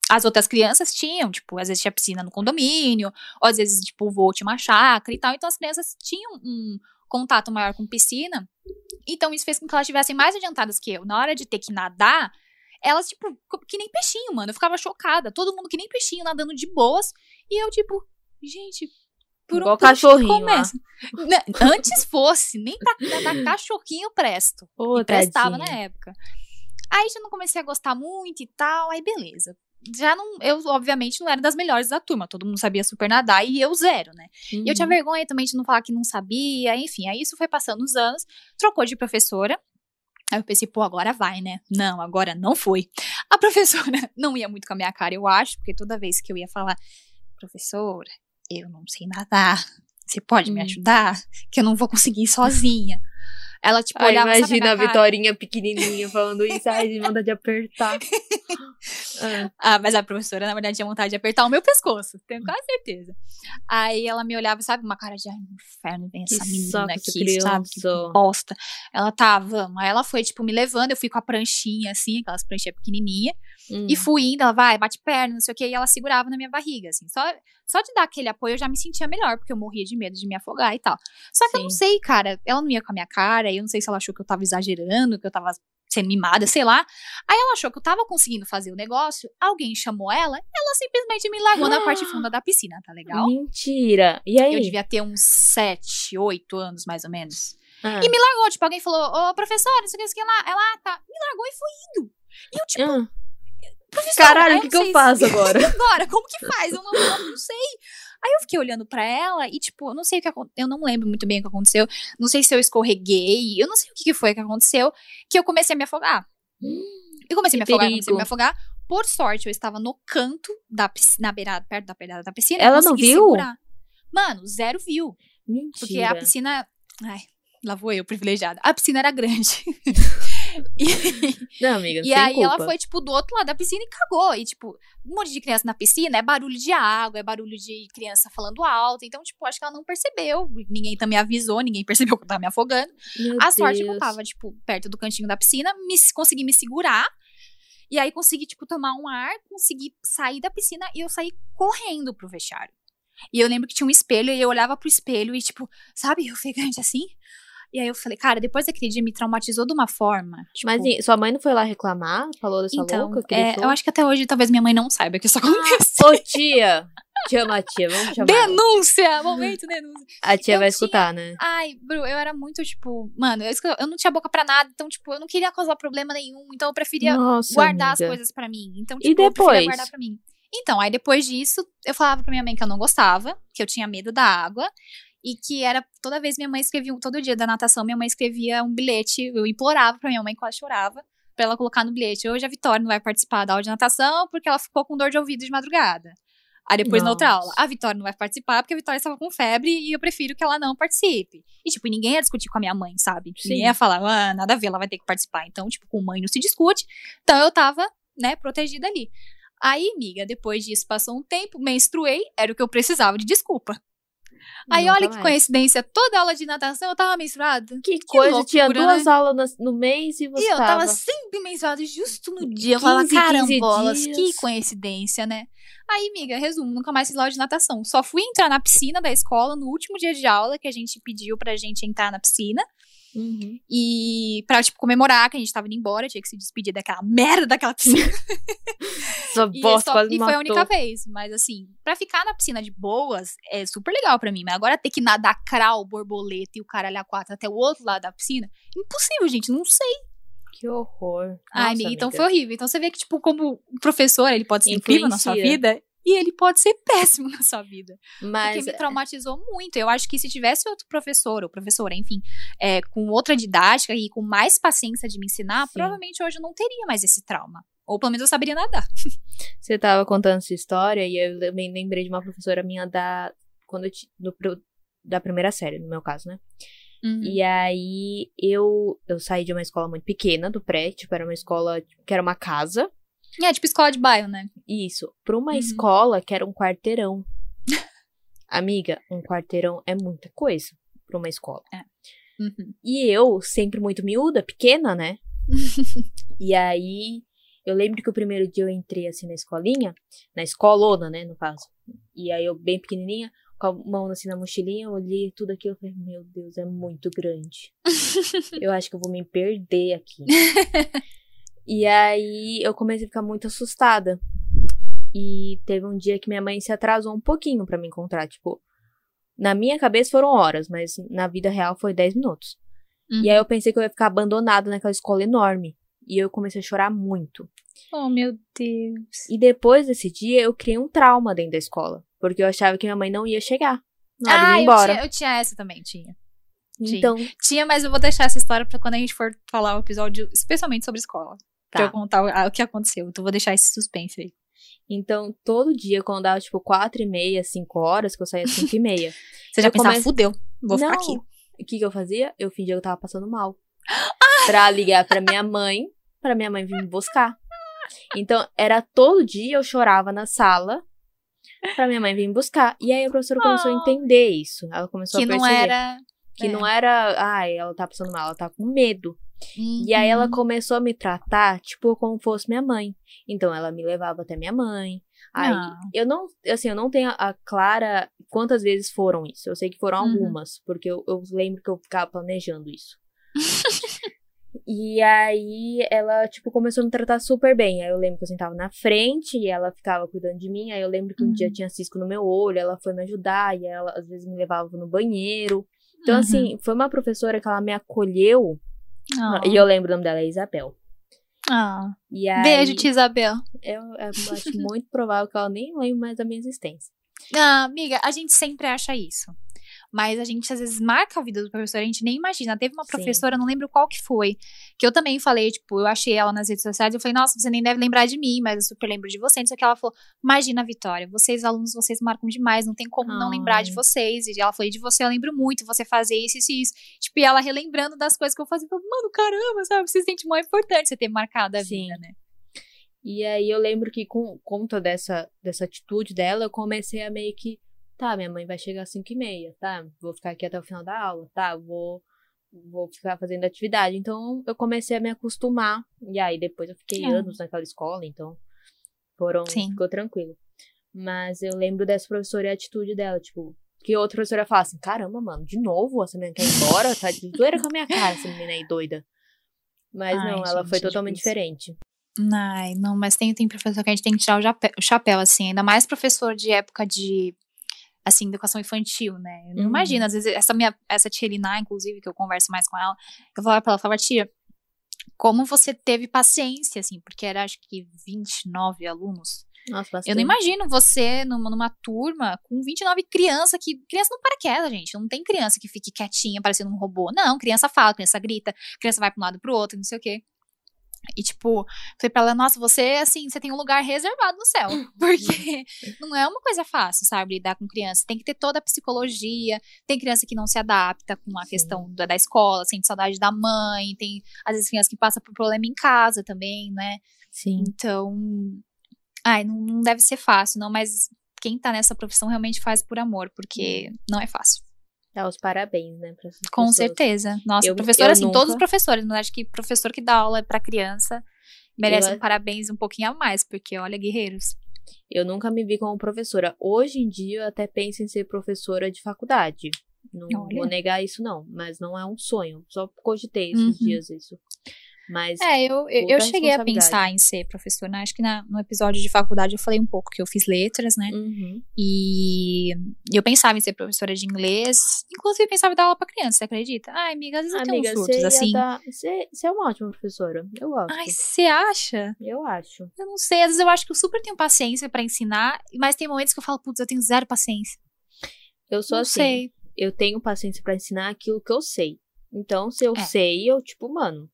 as outras crianças tinham, tipo, às vezes tinha piscina no condomínio, ou às vezes, tipo, o vô tinha uma chácara e tal. Então as crianças tinham um contato maior com piscina. Então isso fez com que elas estivessem mais adiantadas que eu. Na hora de ter que nadar, elas, tipo, que nem peixinho, mano. Eu ficava chocada. Todo mundo que nem peixinho nadando de boas. E eu, tipo, gente. Por Igual um cachorrinho começa? Na- Antes fosse, nem pra nadar cachorrinho presto. E prestava na época. Aí já não comecei a gostar muito e tal, aí beleza. Já não, eu obviamente não era das melhores da turma, todo mundo sabia super nadar e eu zero, né? E eu tinha Uhum. vergonha também de não falar que não sabia, enfim, aí isso foi passando os anos, trocou de professora. Aí eu pensei, pô, agora vai, né? Não, agora não foi. A professora [laughs] não ia muito com a minha cara, eu acho, porque toda vez que eu ia falar, professora, eu não sei nadar, você pode me Hum. ajudar? Que eu não vou conseguir ir sozinha. Ela, tipo, Ai, olhava, imagina a? Vitorinha pequenininha falando isso, ai, de vontade de apertar. Ah, [laughs] Ah, mas a professora, na verdade, tinha vontade de apertar o meu pescoço. Tenho quase certeza. Aí ela me olhava, sabe, uma cara de ai, inferno, vem Que essa menina saco, essa aqui, sabe? Que bosta. Ela tá, vamos. Aí ela foi, tipo, me levando, eu fui com a pranchinha, assim, aquelas pranchinhas pequenininhas. Hum. E fui indo, ela vai, bate perna, não sei o que, e ela segurava na minha barriga, assim. Só, só de dar aquele apoio eu já me sentia melhor, porque eu morria de medo de me afogar e tal. Só que eu não Sim. sei, cara, ela não ia com a minha cara, eu não sei se ela achou que eu tava exagerando, que eu tava sendo mimada, sei lá. Aí ela achou que eu tava conseguindo fazer o negócio, alguém chamou ela, ela simplesmente me largou na parte funda da piscina, tá legal? Mentira. E aí? Eu devia ter uns sete, oito anos, mais ou menos. Ah, E me largou, tipo, alguém falou, ô, professora, não sei o que, isso que lá. Ela, ah, tá. Me largou e foi indo. E eu, tipo, ah. Professora, Caralho, o que, que eu faço agora? [laughs] Agora? Como que faz? Eu não, eu não sei. Aí eu fiquei olhando pra ela e, tipo, eu não sei o que aconteceu. Eu não lembro muito bem o que aconteceu. Não sei se eu escorreguei. Eu não sei o que foi que aconteceu. Que eu comecei a me afogar. Eu comecei a me afogar, comecei a me afogar. Por sorte, eu estava no canto da piscina, na beirada, perto da beirada da piscina. Ela não viu? Segurar. Mano, zero viu. Porque Mentira. a piscina. Ai, lá vou eu, privilegiada. A piscina era grande. [laughs] [laughs] e Não, amiga, e aí culpa. ela foi, tipo, do outro lado da piscina e cagou. E, tipo, um monte de criança na piscina é barulho de água, é barulho de criança falando alto. Então, tipo, acho que ela não percebeu. Ninguém também avisou, ninguém [laughs] percebeu que eu tava me afogando. Meu a sorte é que eu Deus. tava, tipo, perto do cantinho da piscina, me, consegui me segurar. E aí consegui, tipo, tomar um ar, consegui sair da piscina e eu saí correndo pro vestiário. E eu lembro que tinha um espelho e eu olhava pro espelho e, tipo, sabe, ofegante assim. E aí eu falei, cara, depois daquele dia me traumatizou de uma forma. Tipo, Mas e, sua mãe não foi lá reclamar? Falou dessa então, louca que é, eu acho que até hoje talvez minha mãe não saiba que isso aconteceu. Ô, tia! Chama a tia, vamos chamar. denúncia! Momento denúncia. A tia Eu vai tinha- escutar, né? Ai, Bru, eu era muito, tipo, mano, eu, eu não tinha boca pra nada, então, tipo, eu não queria causar problema nenhum, então eu preferia Nossa, guardar as amiga. coisas pra mim. Então, E tipo, eu preferia depois? guardar pra mim. Então, aí depois disso, eu falava pra minha mãe que eu não gostava, que eu tinha medo da água. E que era, toda vez minha mãe escrevia, todo dia da natação, minha mãe escrevia um bilhete, eu implorava pra minha mãe, quase chorava, pra ela colocar no bilhete. Hoje a Vitória não vai participar da aula de natação porque ela ficou com dor de ouvido de madrugada. Aí depois na outra Nossa. aula, a Vitória não vai participar porque a Vitória estava com febre e eu prefiro que ela não participe. E, tipo, ninguém ia discutir com a minha mãe, sabe? Sim. Ninguém ia falar, ah, nada a ver, ela vai ter que participar. Então, tipo, com mãe não se discute. Então eu tava, né, protegida ali. Aí, amiga, depois disso passou um tempo, menstruei, era o que eu precisava de desculpa. Aí, Nunca olha que mais. coincidência, toda aula de natação eu tava menstruada. Que coisa, tinha loucura, duas aulas nas- no mês e você E eu tava tava... sempre menstruada justo no dia. Eu falava, 15, 15 carambolas, que coincidência, né? Aí, amiga, resumo, nunca mais fiz aula de natação. Só fui entrar na piscina da escola no último dia de aula, que a gente pediu pra gente entrar na piscina. Uhum. E pra, tipo, comemorar que a gente tava indo embora, tinha que se despedir daquela merda daquela piscina. [laughs] Sua E, bosta só- quase e me foi a matou. única vez. Mas assim, pra ficar na piscina de boas é super legal pra mim. Mas agora ter que nadar crawl, borboleta e o caralho a quatro até o outro lado da piscina, impossível, gente. Não sei. Que horror. Ai, Nossa, amiga, então amiga. foi horrível. Então você vê que, tipo, como o professor, ele pode ser incrível na sua Influencia. vida. E ele pode ser péssimo [laughs] na sua vida. Mas Porque me traumatizou muito. Eu acho que se tivesse outro professor, ou professora, enfim, é, com outra didática e com mais paciência de me ensinar, Sim. provavelmente hoje eu não teria mais esse trauma. Ou pelo menos eu saberia nadar. [laughs] Você tava contando essa história e eu também lembrei de uma professora minha da. Quando eu, ti- do, da primeira série, no meu caso, né? Uhum. E aí eu, eu saí de uma escola muito pequena, do pré, tipo, era uma escola que era uma casa. É, tipo escola de bairro, né? Isso, pra uma Uhum. escola que era um quarteirão. [laughs] Amiga, um quarteirão é muita coisa pra uma escola. Uhum. E eu, sempre muito miúda, pequena, né? [laughs] e aí, eu lembro que o primeiro dia eu entrei assim na escolinha, na escolona, né, no caso. E aí eu, bem pequenininha, com a mão assim na mochilinha, eu olhei tudo aquilo e falei, meu Deus, é muito grande. [laughs] eu acho que eu vou me perder aqui. E aí eu comecei a ficar muito assustada. E teve um dia que minha mãe se atrasou um pouquinho pra me encontrar, tipo, na minha cabeça foram horas, mas na vida real foi 10 minutos. Uhum. E aí eu pensei que eu ia ficar abandonada naquela escola enorme. E eu comecei a chorar muito. Oh, meu Deus. E depois desse dia, eu criei um trauma dentro da escola. Porque eu achava que minha mãe não ia chegar. Na hora de Ah, ir eu embora. tinha, eu tinha essa também, tinha. Então, Tinha, mas eu vou deixar essa história pra quando a gente for falar o episódio especialmente sobre escola. Pra eu tá. contar o, que aconteceu. Então vou deixar esse suspense aí. Então, todo dia, quando dava, tipo, quatro e meia, cinco horas, que eu saía às cinco e meia. [laughs] Você já pensava, fudeu, vou ficar Não. aqui. O que que eu fazia? Eu fingia que eu tava passando mal. [gasps] pra ligar pra minha mãe, pra minha mãe vir me buscar. Então, era todo dia eu chorava na sala pra minha mãe vir me buscar. E aí a professora começou a Oh. entender isso. Ela começou Que a não perceber. era. Que é. não era, ai, ela tá passando mal, ela tá com medo. E aí ela Uhum. começou a me tratar, tipo, como fosse minha mãe. Então ela me levava até minha mãe. Aí, Ah. eu não, assim, eu não tenho a clara quantas vezes foram isso. Eu sei que foram Uhum. algumas, porque eu, eu lembro que eu ficava planejando isso. [laughs] e aí ela, tipo, começou a me tratar super bem. Aí eu lembro que eu sentava na frente e ela ficava cuidando de mim. Aí eu lembro que um Uhum. dia tinha cisco no meu olho, ela foi me ajudar e ela às vezes me levava no banheiro. Então, Uhum. assim, foi uma professora que ela me acolheu. Ah. E eu lembro o nome dela, é Isabel. Ah. E aí, Beijo, tia Isabel. Eu, eu acho muito provável que ela nem lembre mais da minha existência. Ah, amiga, a gente sempre acha isso. Mas a gente às vezes marca a vida do professor, a gente nem imagina. Teve uma Sim. professora, não lembro qual que foi, que eu também falei, tipo, eu achei ela nas redes sociais, eu falei, nossa, você nem deve lembrar de mim, mas eu super lembro de você. Não sei o que ela falou, imagina, Vitória, vocês alunos, vocês marcam demais, não tem como não lembrar de Ai. vocês. E ela falou, de você eu lembro muito, você fazer isso, isso e isso. Tipo, e ela relembrando das coisas que eu fazia, eu falei, mano, caramba, sabe? Você se sente muito importante você ter marcado a Sim. vida, né? E aí eu lembro que com conta dessa, dessa atitude dela, eu comecei a meio que, tá, minha mãe vai chegar às 5 e meia, tá? Vou ficar aqui até o final da aula, tá? Vou, vou ficar fazendo atividade. Então eu comecei a me acostumar. E aí depois eu fiquei É. anos naquela escola, então foram, Sim. ficou tranquilo. Mas eu lembro dessa professora e a atitude dela, tipo, que outra professora fala assim, caramba, mano, de novo essa menina quer ir embora? Tá de zoeira com a minha cara, essa menina aí doida. Mas Ai, não, ela gente, foi é totalmente difícil. diferente. Ai, não, mas tem, tem professor que a gente tem que tirar o, jape- o chapéu, assim, ainda mais professor de época de, assim, educação infantil, né? Eu não Uhum. imagino, às vezes, essa minha, essa tia Eliná, inclusive, que eu converso mais com ela, eu falava pra ela, falava, tia, como você teve paciência, assim, porque era, acho que, 29 alunos. Nossa, bastante. Eu não imagino você numa, numa turma com 29 crianças que. Criança não para quieta, gente. Não tem criança que fique quietinha, parecendo um robô. Não, criança fala, criança grita, criança vai pra um lado pro outro, não sei o quê. E, tipo, falei pra ela, nossa, você, assim, você tem um lugar reservado no céu. Porque [laughs] não é uma coisa fácil, sabe, lidar com criança. Tem que ter toda a psicologia. Tem criança que não se adapta com a Sim. questão da, da escola, sente saudade da mãe. Tem, às vezes, criança que passa por problema em casa também, né? Sim. Então, ai, não, não deve ser fácil, não, mas quem tá nessa profissão realmente faz por amor, porque não é fácil. Dá os parabéns, né? Com pessoas. certeza. Nossa, Eu- professor, eu assim, todos os nunca- professores, mas acho que professor que dá aula pra criança merece Eu- um parabéns um pouquinho a mais, porque olha, guerreiros. Eu nunca me vi como professora. Hoje em dia, eu até penso em ser professora de faculdade. Não Olha. vou negar isso, não. Mas não é um sonho. Só cogitei esses Uhum. dias isso. Mas É, eu, eu, eu cheguei a pensar em ser professora, né? Acho que na- no episódio de faculdade eu falei um pouco que eu fiz letras, né? uhum. E eu pensava em ser professora de inglês, inclusive pensava em dar aula pra criança, você acredita? Ai, amiga, às vezes eu tenho amiga, uns surtos assim. você, é uma ótima professora. Eu gosto. Ai, você acha? Eu acho. Eu não sei, às vezes eu acho que eu super tenho paciência pra ensinar, mas tem momentos que eu falo, putz, eu tenho zero paciência. Eu sou não assim. sei. Eu tenho paciência pra ensinar aquilo que eu sei. Então, se eu É. sei, eu, tipo, mano,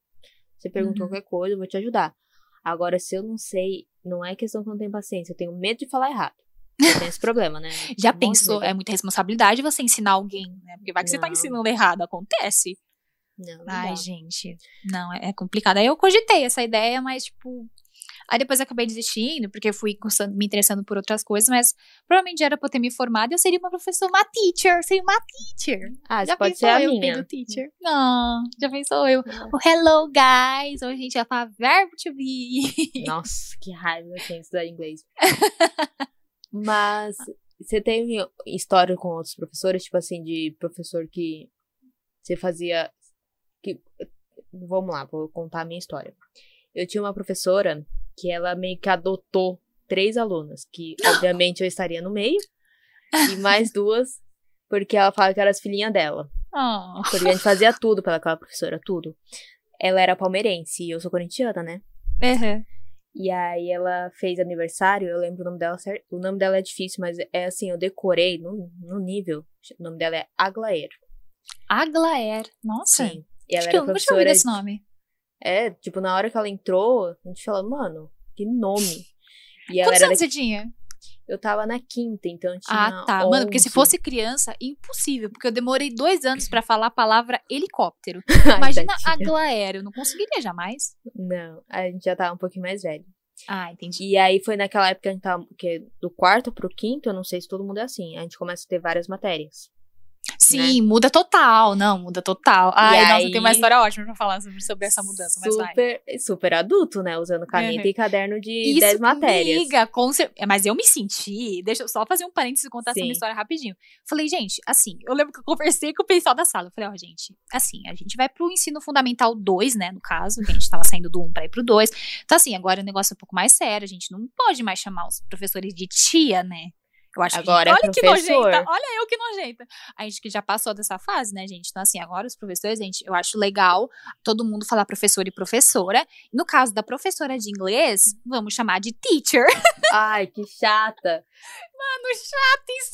você perguntou Uhum. qualquer coisa, eu vou te ajudar. Agora, se eu não sei, não é questão que eu não tenho paciência, eu tenho medo de falar errado. Eu tenho esse [laughs] problema, né? Já Um pensou? É muita responsabilidade você ensinar alguém, né? Porque vai que você tá Não. ensinando errado, acontece. Não, não Ai, dá. gente. Não, é é complicado. Aí eu cogitei essa ideia, mas, tipo. Aí depois eu acabei desistindo, porque eu fui me interessando por outras coisas, mas provavelmente já era pra eu ter me formado e eu seria uma professora, uma teacher, seria uma teacher. Ah, já você pode ser a eu minha. teacher? Não, já pensou eu? Hello, guys! Hoje a gente vai falar verbo to be. [laughs] Nossa, que raiva eu tenho de estudar inglês. Mas você teve história com outros professores, tipo assim, de professor que você fazia. Que, vamos lá, vou contar a minha história. Eu tinha uma professora que ela meio que adotou três alunas, que obviamente eu estaria no meio, e mais [laughs] duas, porque ela falava que eram as filhinhas dela. Oh. Porque a gente fazia tudo pela aquela professora, tudo. Ela era palmeirense e eu sou corintiana, né? Uhum. E aí ela fez aniversário, eu lembro o nome dela certo. O nome dela é difícil, mas é assim, eu decorei no, no nível. O nome dela é Aglaer. Aglaer. Nossa. Sim. E ela Acho que era eu nunca tinha ouvido professora. esse nome. É, tipo, na hora que ela entrou, a gente falou, mano, que nome. E ela Quantos era. anos você tinha? Eu tava na quinta, então tinha. Ah, tá. Mano, porque se 11. fosse criança, impossível. Porque eu demorei dois anos pra falar a palavra helicóptero. [laughs] Ai, Imagina tadinha. Aglaer. Eu não conseguiria jamais. Não, a gente já tava um pouquinho mais velho. Ah, entendi. E aí foi naquela época que a gente tava. Que do quarto pro quinto, eu não sei se todo mundo é assim. A gente começa a ter várias matérias. Sim, muda total. Não, muda total. Ai, nossa, aí- tem uma história ótima pra falar sobre, sobre essa mudança, mas vai. super, super adulto, né? Usando caneta Uhum. e caderno de Isso, 10 matérias. Amiga, com cer- é, Mas eu me senti. Deixa eu só fazer um parênteses e contar essa Sim. minha história rapidinho. Falei, gente, assim, eu lembro que eu conversei com o pessoal da sala. Eu falei, ó, gente, assim, a gente vai pro ensino fundamental 2, né? No caso, que a gente tava saindo do 1 um pra ir pro 2. Então, assim, agora o negócio é um pouco mais sério. A gente não pode mais chamar os professores de tia, né? Eu acho Agora é que. Olha que professor. nojenta. Olha eu que nojenta. A gente que já passou dessa fase, né, gente? Então, assim, agora os professores, gente, eu acho legal todo mundo falar professor e professora. No caso da professora de inglês, vamos chamar de teacher. [laughs] Ai, que chata. Mano, chato, isso.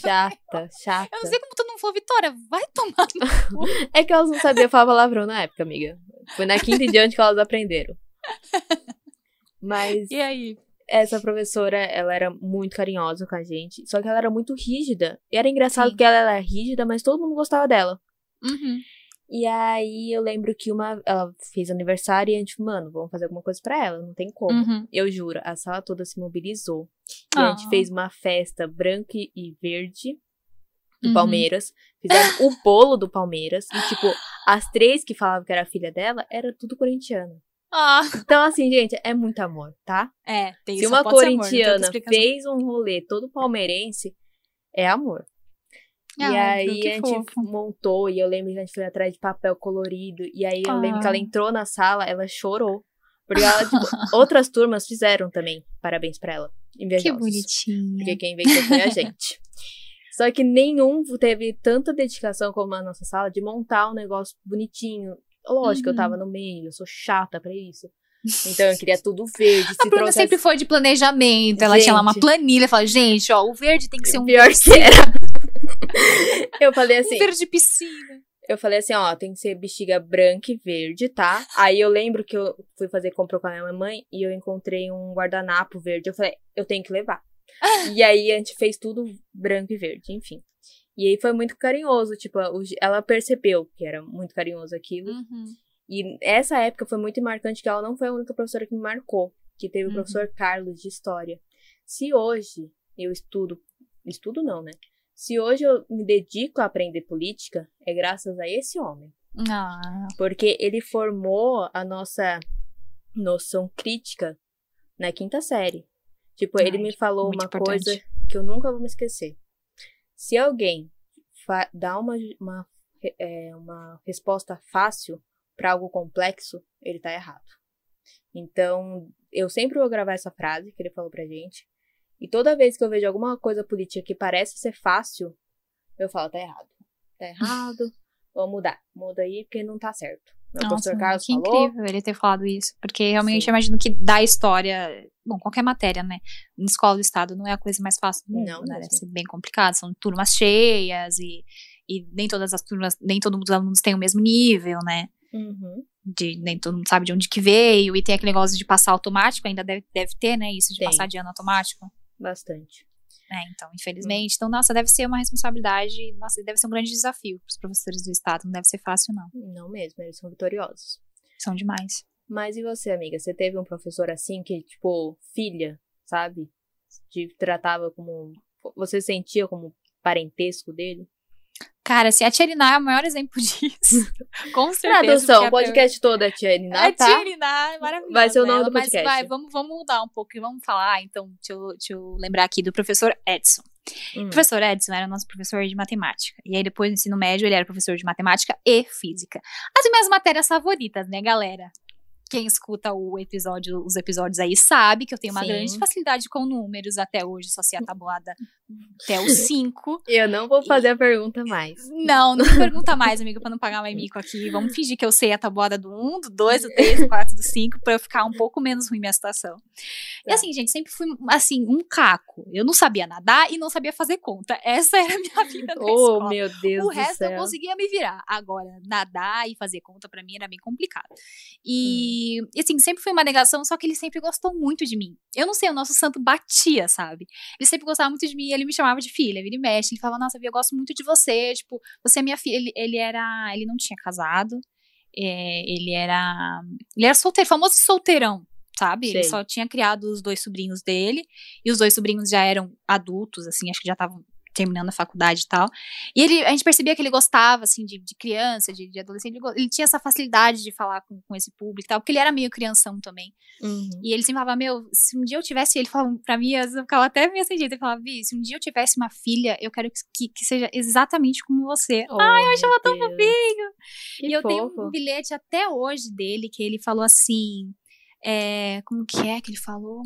Chata, chata. Eu não sei como tu não for Vitória. Vai tomar. no cu. [laughs] É que elas não sabiam falar palavrão na época, amiga. Foi na quinta em diante que elas aprenderam. [laughs] Mas E aí? Essa professora, ela era muito carinhosa com a gente. Só que ela era muito rígida. E era engraçado Sim. porque ela era rígida, mas todo mundo gostava dela. Uhum. E aí eu lembro que uma. Ela fez aniversário e a gente, mano, vamos fazer alguma coisa pra ela. Não tem como. Uhum. Eu juro, a sala toda se mobilizou. E Ah. a gente fez uma festa branca e verde do Uhum. Palmeiras. Fizemos o bolo do Palmeiras. E, tipo, as três que falavam que era filha dela, era tudo corintiana. Ah, Então, assim, gente, é muito amor, tá? é, tem Se isso. uma amor, outra corintiana explicação. fez um rolê todo palmeirense, é amor. e Ah, aí que a gente fofo. montou, e eu lembro que a gente foi atrás de papel colorido. E aí eu lembro que Ah. ela entrou na sala, ela chorou. Porque ela, tipo, [laughs] outras turmas fizeram também. Parabéns pra ela. Que Invejosos. bonitinha. Porque quem inventou foi a gente. Só que nenhum teve tanta dedicação como a nossa sala de montar um negócio bonitinho. Lógico, eu Uhum. tava no meio, eu sou chata pra isso. Então eu queria [laughs] tudo verde. A Bruna sempre foi de planejamento. Ela tinha lá uma Gente. planilha. Fala, gente, ó, o verde tem que ser um Pior que [laughs] era. eu falei assim, um verde piscina. eu falei assim, ó, tem que ser bexiga branca e verde, tá? Aí eu lembro que eu fui fazer compra com a minha mamãe e eu encontrei um guardanapo verde. Eu falei, eu tenho que levar. [laughs] e aí a gente fez tudo branco e verde, enfim. E aí foi muito carinhoso, tipo, o- ela percebeu que era muito carinhoso aquilo. Uhum. E essa época foi muito marcante que ela não foi a única professora que me marcou, que teve o Uhum. professor Carlos de história. Se hoje eu estudo, estudo não, né? Se hoje eu me dedico a aprender política, é graças a esse homem, Ah, porque ele formou a nossa noção crítica na quinta série. Tipo, ele Ai, me falou uma importante. coisa que eu nunca vou me esquecer. Se alguém dá uma, uma, é, uma resposta fácil para algo complexo, ele tá errado. Então, eu sempre vou gravar essa frase que ele falou pra gente. E toda vez que eu vejo alguma coisa política que parece ser fácil, eu falo, tá errado. Tá errado, [laughs] vamos mudar. Muda aí porque não tá certo. Nossa, Carlos que falou. incrível ele ter falado isso. Porque realmente Sim. eu imagino que da história. Bom, qualquer matéria, né? Na escola do estado não é a coisa mais fácil do mundo, Não né? Deve ser bem complicado. São turmas cheias e. e nem todas as turmas, nem todos os alunos têm o mesmo nível, né? Uhum. De, nem todo mundo sabe de onde que veio, e tem aquele negócio de passar automático, ainda deve, deve ter, né? Isso de Tem. passar de ano automático. Bastante. É, então, infelizmente. Então, nossa, deve ser uma responsabilidade, nossa, deve ser um grande desafio para os professores do Estado, não deve ser fácil, não. Não mesmo, eles são vitoriosos. São demais. Mas e você, amiga? Você teve um professor assim que, tipo, filha, sabe? Te tratava como. Você sentia como parentesco dele? Cara, se a Tia Niná é o maior exemplo [laughs] disso, com certeza. Tradução, o podcast todo é Niná, A tá? Tia Niná é maravilhosa. Vai ser o nome ela, do mas podcast. vai, vamos, vamos mudar um pouco e vamos falar, então, deixa eu, deixa eu lembrar aqui do professor Edson. Hum. O professor Edson era nosso professor de matemática. E aí, depois do ensino médio, ele era professor de matemática e física. As minhas matérias favoritas, né, galera? Quem escuta o episódio, os episódios aí sabe que eu tenho uma Sim. grande facilidade com números até hoje, só sei a tabuada [laughs] até os 5. Eu não vou fazer a pergunta mais. Não, não pergunta mais, amiga, pra não pagar mais mico aqui. Vamos fingir que eu sei a tabuada do 1, do 2, do 3, do [laughs] 4, do 5, pra eu ficar um pouco menos ruim minha situação. E Tá. assim, gente, sempre fui, assim, um caco. Eu não sabia nadar e não sabia fazer conta. Essa era a minha vida na Oh, escola. meu Deus O resto eu céu. conseguia me virar. Agora, nadar e fazer conta pra mim era bem complicado. E, e, assim, sempre foi uma negação, só que ele sempre gostou muito de mim. Eu não sei, o nosso santo batia, sabe? Ele sempre gostava muito de mim, ele me chamava de filha, ele mexe, ele falava, nossa, eu gosto muito de você, tipo, você é minha filha. Ele, ele era, ele não tinha casado, é, ele era, ele era solteiro, famoso solteirão, sabe? Ele Sei. só tinha criado os dois sobrinhos dele, e os dois sobrinhos já eram adultos, assim, acho que já estavam terminando a faculdade e tal. E ele, a gente percebia que ele gostava, assim, de, de criança, de, de adolescente. Ele, ele tinha essa facilidade de falar com, com esse público e tal, porque ele era meio crianção também. Uhum. E ele sempre falava, meu, se um dia eu tivesse, ele falava pra mim, eu ficava até meio acendida, ele falava, Vi, se um dia eu tivesse uma filha, eu quero que, que seja exatamente como você. Ai, eu achava tão fofinho. e eu tenho um bilhete até hoje dele, que ele falou assim, é, como que é que ele falou?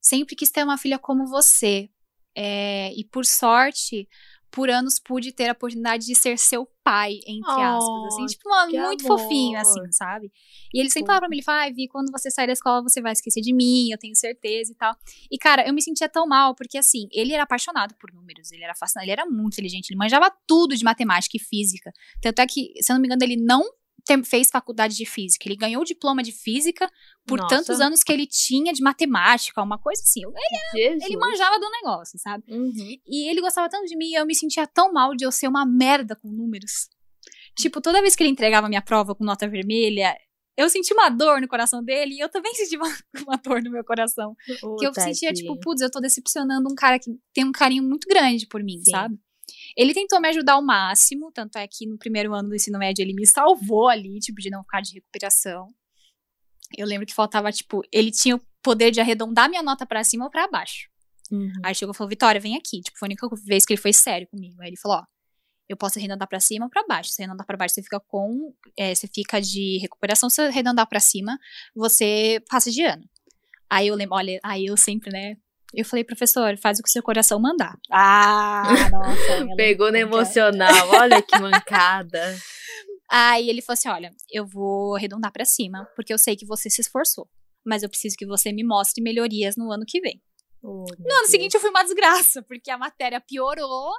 Sempre quis ter uma filha como você. É, e por sorte, por anos pude ter a oportunidade de ser seu pai, entre aspas. Assim, Oh, tipo, mano, muito amor. fofinho, assim, sabe? E ele sempre falava pra mim, ele falava, ai, Vi, quando você sair da escola, você vai esquecer de mim, eu tenho certeza e tal. E, cara, eu me sentia tão mal, porque, assim, ele era apaixonado por números, ele era fascinado, ele era muito inteligente, ele manjava tudo de matemática e física. Tanto é que, se eu não me engano, ele não tem- fez faculdade de física, ele ganhou o diploma de física por Nossa. tantos anos que ele tinha de matemática, uma coisa assim. Ele, Jesus. ele manjava do negócio, sabe? Uhum. E ele gostava tanto de mim e eu me sentia tão mal de eu ser uma merda com números. Tipo, toda vez que ele entregava minha prova com nota vermelha, eu sentia uma dor no coração dele e eu também [laughs] sentia uma, uma dor no meu coração. Ô, que eu sentia, tipo, putz, eu tô decepcionando um cara que tem um carinho muito grande por mim, Sim. sabe? Ele tentou me ajudar ao máximo, tanto é que no primeiro ano do ensino médio ele me salvou ali, tipo, de não ficar de recuperação. Eu lembro que faltava, tipo, ele tinha o poder de arredondar minha nota pra cima ou pra baixo. Uhum. Aí chegou e falou, Vitória, vem aqui. Tipo, foi a única vez que ele foi sério comigo. Aí ele falou, ó, eu posso arredondar pra cima ou pra baixo. Se arredondar pra baixo, você fica com, é, você fica de recuperação. Se arredondar pra cima, você passa de ano. Aí eu lembro, olha, aí eu sempre, né, eu falei, professor, faz o que o seu coração mandar. Ah, [laughs] nossa. Pegou no emocional, olha que mancada. [laughs] Aí ele falou assim: olha, eu vou arredondar pra cima, porque eu sei que você se esforçou. Mas eu preciso que você me mostre melhorias no ano que vem. Oh, No ano seguinte eu fui uma desgraça, porque a matéria piorou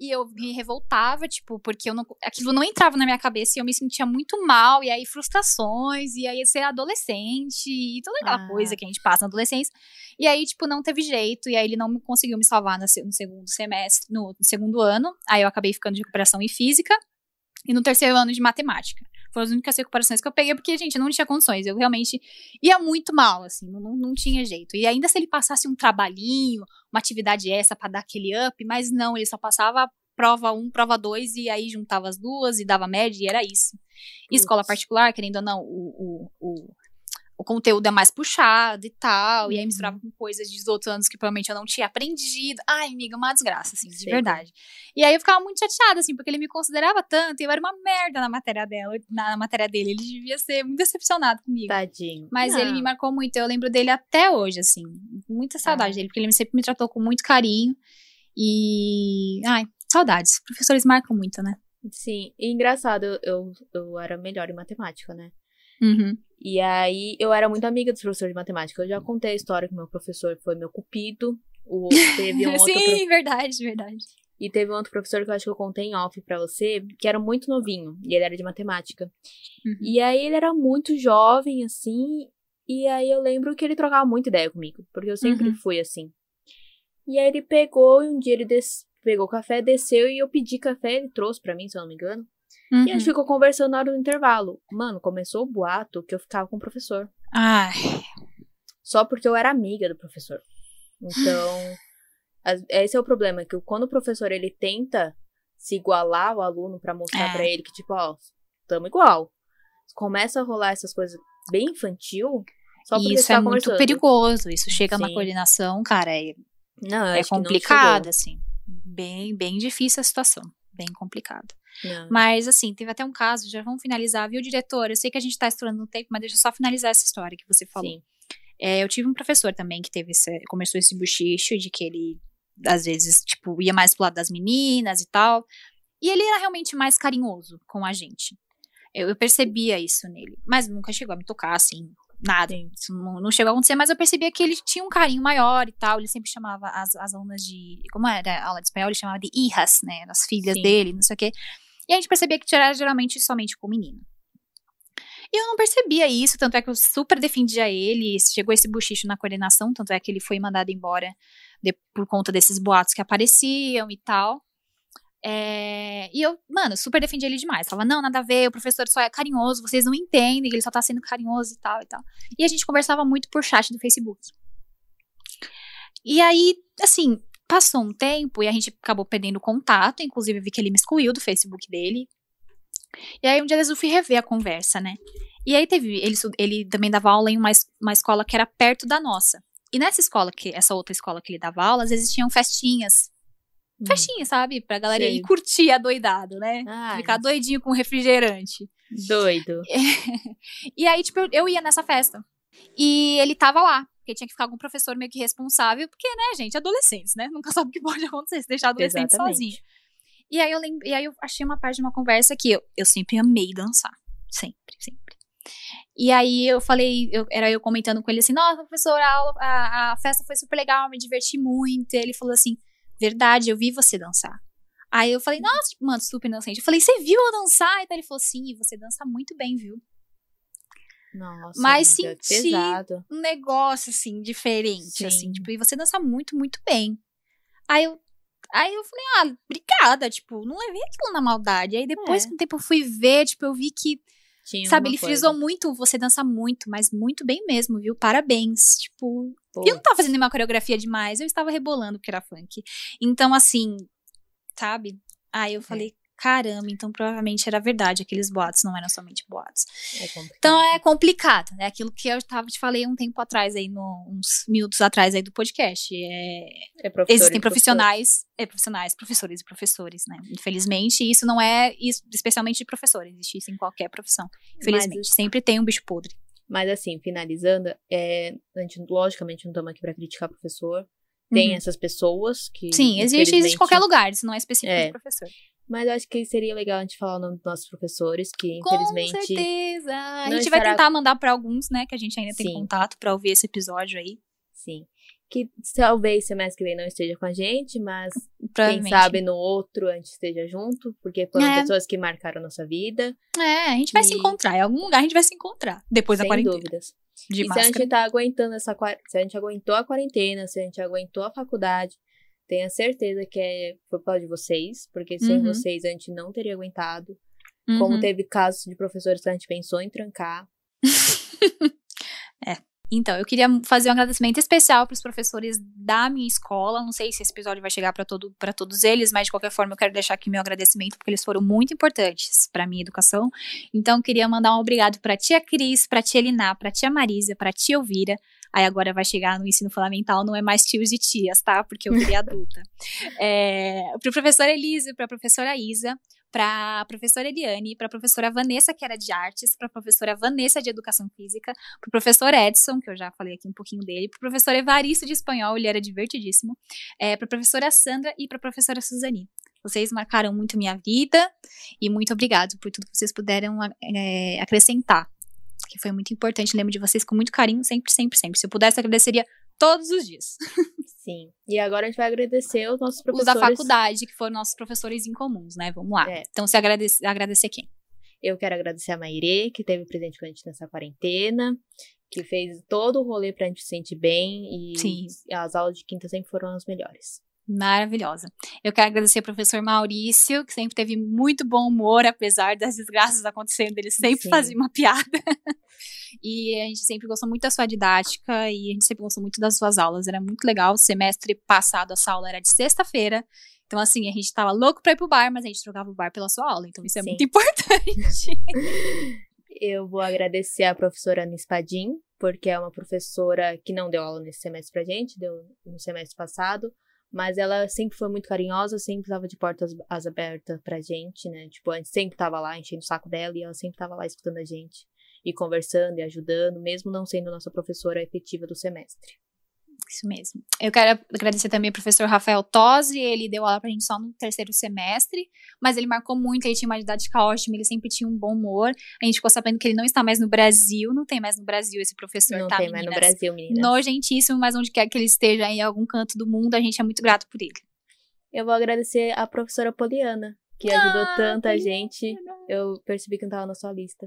e eu me revoltava, tipo, porque eu não, aquilo não entrava na minha cabeça e eu me sentia muito mal, e aí frustrações, e aí ser adolescente, e toda aquela Ah. coisa que a gente passa na adolescência. E aí, tipo, não teve jeito, e aí ele não conseguiu me salvar no segundo semestre, no segundo ano, aí eu acabei ficando de recuperação em física, e no terceiro ano de matemática. Foram as únicas recuperações que eu peguei, porque, gente, eu não tinha condições. Eu realmente ia muito mal, assim, não, não, tinha jeito. E ainda se ele passasse um trabalhinho, uma atividade essa pra dar aquele up, mas não, ele só passava prova 1, prova 2, e aí juntava as duas e dava média, e era isso. E escola particular, querendo ou não, o, o, o, o conteúdo é mais puxado e tal, e aí Uhum. misturava com coisas dos outros anos que provavelmente eu não tinha aprendido. Ai, amiga, uma desgraça, assim, de Sei. verdade. E aí eu ficava muito chateada, assim, porque ele me considerava tanto, e eu era uma merda na matéria dela, na matéria dele. Ele devia ser muito decepcionado comigo. Tadinho. Mas ele Não. me marcou muito, eu lembro dele até hoje, assim. Muita saudade Ah. dele, porque ele sempre me tratou com muito carinho. E. Ai, saudades. Professores marcam muito, né? Sim, e engraçado, eu, eu era melhor em matemática, né? Uhum. E aí, eu era muito amiga dos professores de matemática. Eu já contei a história que meu professor foi meu cupido. O, teve um [laughs] outro Sim, verdade, verdade. E teve um outro professor que eu acho que eu contei em off pra você, que era muito novinho, e ele era de matemática. Uhum. E aí ele era muito jovem, assim, e aí eu lembro que ele trocava muita ideia comigo, porque eu sempre Uhum. fui assim. E aí ele pegou, e um dia ele des- pegou café, desceu, e eu pedi café, ele trouxe pra mim, se eu não me engano. E a gente Uhum. ficou conversando na hora do intervalo. Mano, começou o boato que eu ficava com o professor. Ai, Só porque eu era amiga do professor. Então, [sighs] esse é o problema, que quando o professor ele tenta se igualar ao aluno pra mostrar É. pra ele que, tipo, ó, tamo igual. Começa a rolar essas coisas bem infantil, só porque isso você é tá muito perigoso. Isso chega na Sim. coordenação, cara, é, Não, é complicado, assim. Bem, bem difícil a situação. Bem complicado. Não. Mas, assim, teve até um caso, já vamos finalizar, viu, diretor? Eu sei que a gente tá estourando no tempo, mas deixa eu só finalizar essa história que você falou. Sim. É, eu tive um professor também que teve esse, começou esse buchicho de que ele, às vezes, tipo, ia mais pro lado das meninas e tal. E ele era realmente mais carinhoso com a gente. Eu, eu percebia isso nele. Mas nunca chegou a me tocar, assim, nada. Sim. Isso não, não chegou a acontecer, mas eu percebia que ele tinha um carinho maior e tal. Ele sempre chamava as, as alunas de. Como era a aula de espanhol? Ele chamava de hijas, né? As filhas Sim. dele, não sei o quê. E a gente percebia que era geralmente somente com menina. E eu não percebia isso, tanto é que eu super defendia ele. Chegou esse buchicho na coordenação, tanto é que ele foi mandado embora de- por conta desses boatos que apareciam e tal. É, e eu, mano, super defendia ele demais. Falava, não, nada a ver, o professor só é carinhoso, vocês não entendem, ele só tá sendo carinhoso e tal e tal. E a gente conversava muito por chat do Facebook. E aí, assim, passou um tempo e a gente acabou perdendo contato, inclusive vi que ele me excluiu do Facebook dele. E aí um dia eu fui rever a conversa, né? E aí teve, ele, ele também dava aula em uma, uma escola que era perto da nossa. E nessa escola, que essa outra escola que ele dava aula, às vezes tinham festinhas. Hum. Festinhas, sabe? Pra galera ir curtir adoidado, né? Ai, Ficar doidinho com refrigerante. doido. [laughs] E aí, tipo, eu, eu ia nessa festa. E ele tava lá. Porque tinha que ficar algum professor meio que responsável. Porque, né, gente, adolescentes, né? Nunca [laughs] sabe o que pode acontecer se deixar adolescente Exatamente. sozinho. E aí eu lembro, e aí eu achei uma parte de uma conversa que eu, eu sempre amei dançar. Sempre, sempre. E aí eu falei, eu, era eu comentando com ele assim, nossa, professor, a, a, a festa foi super legal, me diverti muito. E ele falou assim, verdade, eu vi você dançar. Aí eu falei, nossa, mano, super inocente. Eu falei, você viu eu dançar? E daí ele falou, sim, você dança muito bem, viu? Nossa, Mas amiga, senti- pesado. um negócio, assim, diferente, Sim. assim, tipo, e você dança muito, muito bem. Aí eu, aí eu falei, ah, obrigada, tipo, não levei aquilo na maldade. Aí depois, É. com o tempo, eu fui ver, tipo, eu vi que, Tinha sabe, uma ele coisa. frisou muito, você dança muito, mas muito bem mesmo, viu? Parabéns, tipo, Pô, eu não tava fazendo nenhuma coreografia demais, eu estava rebolando porque era funk. Então, assim, sabe? Aí É. eu falei, caramba, então provavelmente era verdade, aqueles boatos não eram somente boatos. é. Então é complicado, é aquilo que eu tava, te falei um tempo atrás aí, no, uns minutos atrás aí do podcast. É, É existem profissionais, é, profissionais, professores e professores, né? Infelizmente, isso não é isso, especialmente de professor, existe isso em qualquer profissão. Infelizmente, sempre tem um bicho podre. Mas assim, finalizando, é, a gente, logicamente não estamos aqui para criticar professor. Tem Uhum. essas pessoas que. Sim, existe isso em qualquer lugar, isso não é específico É. de professor. Mas eu acho que seria legal a gente falar o nome dos nossos professores, que Com infelizmente. certeza. A gente vai estará- tentar mandar pra alguns, né, que a gente ainda tem Sim. contato pra ouvir esse episódio aí. Sim. Que talvez semestre que vem não esteja com a gente, mas quem sabe no outro a gente esteja junto, porque foram É. pessoas que marcaram nossa vida. É, a gente vai se E- encontrar. Em algum lugar a gente vai se encontrar. Depois da sem quarentena. dúvidas. De e se a máscara. gente tá aguentando essa se a gente aguentou a quarentena, se a gente aguentou a faculdade, tenha certeza que é por causa de vocês, porque sem Uhum. vocês a gente não teria aguentado. Como Uhum. teve casos de professores que a gente pensou em trancar. [laughs] Então, eu queria fazer um agradecimento especial para os professores da minha escola. Não sei se esse episódio vai chegar para todo, pra todos eles, mas de qualquer forma eu quero deixar aqui meu agradecimento, porque eles foram muito importantes para minha educação. Então, eu queria mandar um obrigado para tia Cris, para tia Eliná, para tia Marisa, para tia Elvira. Aí agora vai chegar no ensino fundamental, não é mais tios e tias, tá? Porque eu virei [laughs] adulta. É, para o professor Elise, para a professora Isa, para a professora Eliane, para a professora Vanessa, que era de artes, para a professora Vanessa de educação física, para o professor Edson, que eu já falei aqui um pouquinho dele, para o professor Evaristo de espanhol, ele era divertidíssimo, é, para a professora Sandra e para a professora Suzani. Vocês marcaram muito minha vida e muito obrigado por tudo que vocês puderam é, acrescentar, que foi muito importante. Lembro de vocês com muito carinho, sempre, sempre, sempre. Se eu pudesse, agradeceria todos os dias. Sim. E agora a gente vai agradecer os nossos Os professores. da faculdade, que foram nossos professores em comuns, né? Vamos lá. É. Então, você agradece, agradecer quem? Eu quero agradecer a Mairê, que teve presente com a gente nessa quarentena, que fez todo o rolê pra gente se sentir bem. E Sim. as aulas de quinta sempre foram as melhores. Maravilhosa. Eu quero agradecer ao professor Maurício, que sempre teve muito bom humor, apesar das desgraças acontecendo, ele sempre Sim. fazia uma piada. [laughs] e a gente sempre gostou muito da sua didática e a gente sempre gostou muito das suas aulas. Era muito legal. O semestre passado, essa aula era de sexta-feira. Então, assim, a gente tava louco pra ir pro bar, mas a gente trocava o bar pela sua aula. Então, isso é Sim. muito [laughs] importante. Eu vou agradecer a professora Ana Espadim, porque é uma professora que não deu aula nesse semestre pra gente, deu no semestre passado, mas ela sempre foi muito carinhosa, sempre estava de portas as abertas pra gente, né? Tipo, a gente sempre tava lá enchendo o saco dela e ela sempre tava lá escutando a gente e conversando e ajudando, mesmo não sendo nossa professora efetiva do semestre. Isso mesmo. Eu quero agradecer também ao professor Rafael Tosi, ele deu aula pra gente só no terceiro semestre, mas ele marcou muito, ele tinha uma didática ótima, ele sempre tinha um bom humor. A gente ficou sabendo que ele não está mais no Brasil, não tem mais no Brasil esse professor, não tá, tem mais no meninas? Brasil, meninas. Nojentíssimo, mas onde quer que ele esteja em algum canto do mundo, a gente é muito grato por ele. Eu vou agradecer a professora Poliana, que ajudou Ah, tanta gente. Eu percebi que não tava na sua lista.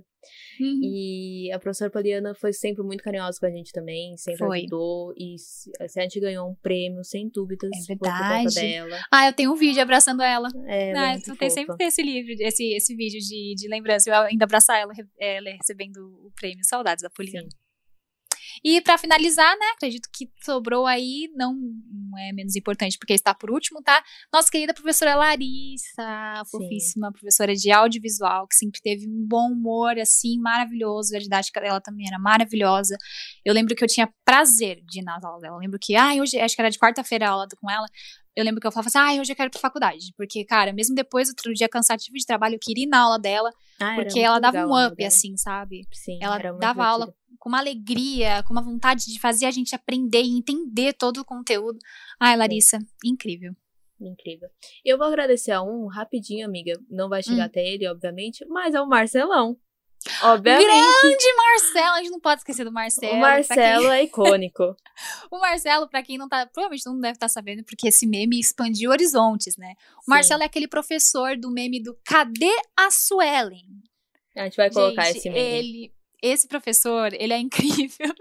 Uhum. E a professora Poliana foi sempre muito carinhosa com a gente também, sempre Foi. ajudou. E a gente ganhou um prêmio, sem dúvidas, É foi por conta verdade. dela. Ah, eu tenho um vídeo abraçando ela. É, ah, eu tenho sempre ter esse livro, esse, esse vídeo de, de lembrança. Eu ainda abraçar ela, ela recebendo o prêmio. Saudades da Poliana. Sim. E pra finalizar, né? Acredito que sobrou aí, não, não é menos importante porque está por último, tá? Nossa querida professora Larissa, Sim. fofíssima, professora de audiovisual, que sempre teve um bom humor, assim, maravilhoso. A didática dela também era maravilhosa. Eu lembro que eu tinha prazer de ir nas aulas dela. Eu lembro que, ai, hoje, acho que era de quarta-feira a aula com ela. Eu lembro que eu falava assim, ai, hoje eu quero ir pra faculdade. Porque, cara, mesmo depois, outro dia cansativo de trabalho, eu queria ir na aula dela, Ah, porque ela dava um aula up, assim, sabe? Sim, ela dava aula divertida. Com uma alegria, com uma vontade de fazer a gente aprender e entender todo o conteúdo. Ai, Larissa, incrível. Incrível. Eu vou agradecer a um rapidinho, amiga. Não vai chegar Hum. até ele, obviamente, mas é o Marcelão. Obviamente. Grande Marcelo, a gente não pode esquecer do Marcelo. o Marcelo é icônico. quem- [laughs] o Marcelo, pra quem não tá, provavelmente não deve estar sabendo, porque esse meme expandiu horizontes, né? O Marcelo é aquele professor do meme do Cadê a Suelen? A gente vai colocar Gente, esse meme. Ele, esse professor, ele é [laughs] incrível.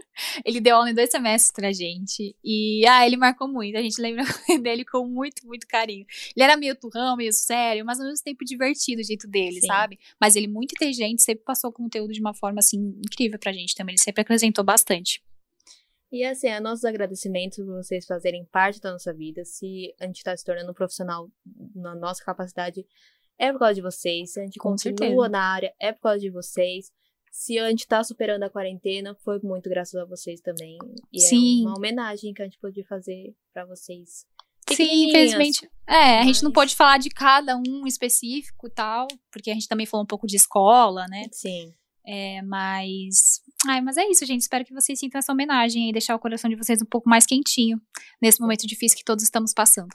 Ele deu aula em dois semestres pra gente. E, ah, ele marcou muito. A gente lembra [laughs] dele com muito, muito carinho. Ele era meio turrão, meio sério, mas ao mesmo tempo divertido o jeito dele, Sim. sabe? Mas ele muito inteligente, sempre passou o conteúdo de uma forma, assim, incrível pra gente também. Ele sempre acrescentou bastante. E assim, é nossos agradecimentos por vocês fazerem parte da nossa vida. Se a gente tá se tornando um profissional na nossa capacidade, é por causa de vocês. Se a gente Com continua certeza. na área, é por causa de vocês. Se a gente tá superando a quarentena, foi muito graças a vocês também. E Sim. é uma homenagem que a gente pôde fazer pra vocês. Sim, infelizmente. É, a gente não pôde falar de cada um específico e tal, porque a gente também falou um pouco de escola, né? Sim. É, mas. Ai, mas é isso, gente. Espero que vocês sintam essa homenagem e deixar o coração de vocês um pouco mais quentinho nesse momento difícil que todos estamos passando.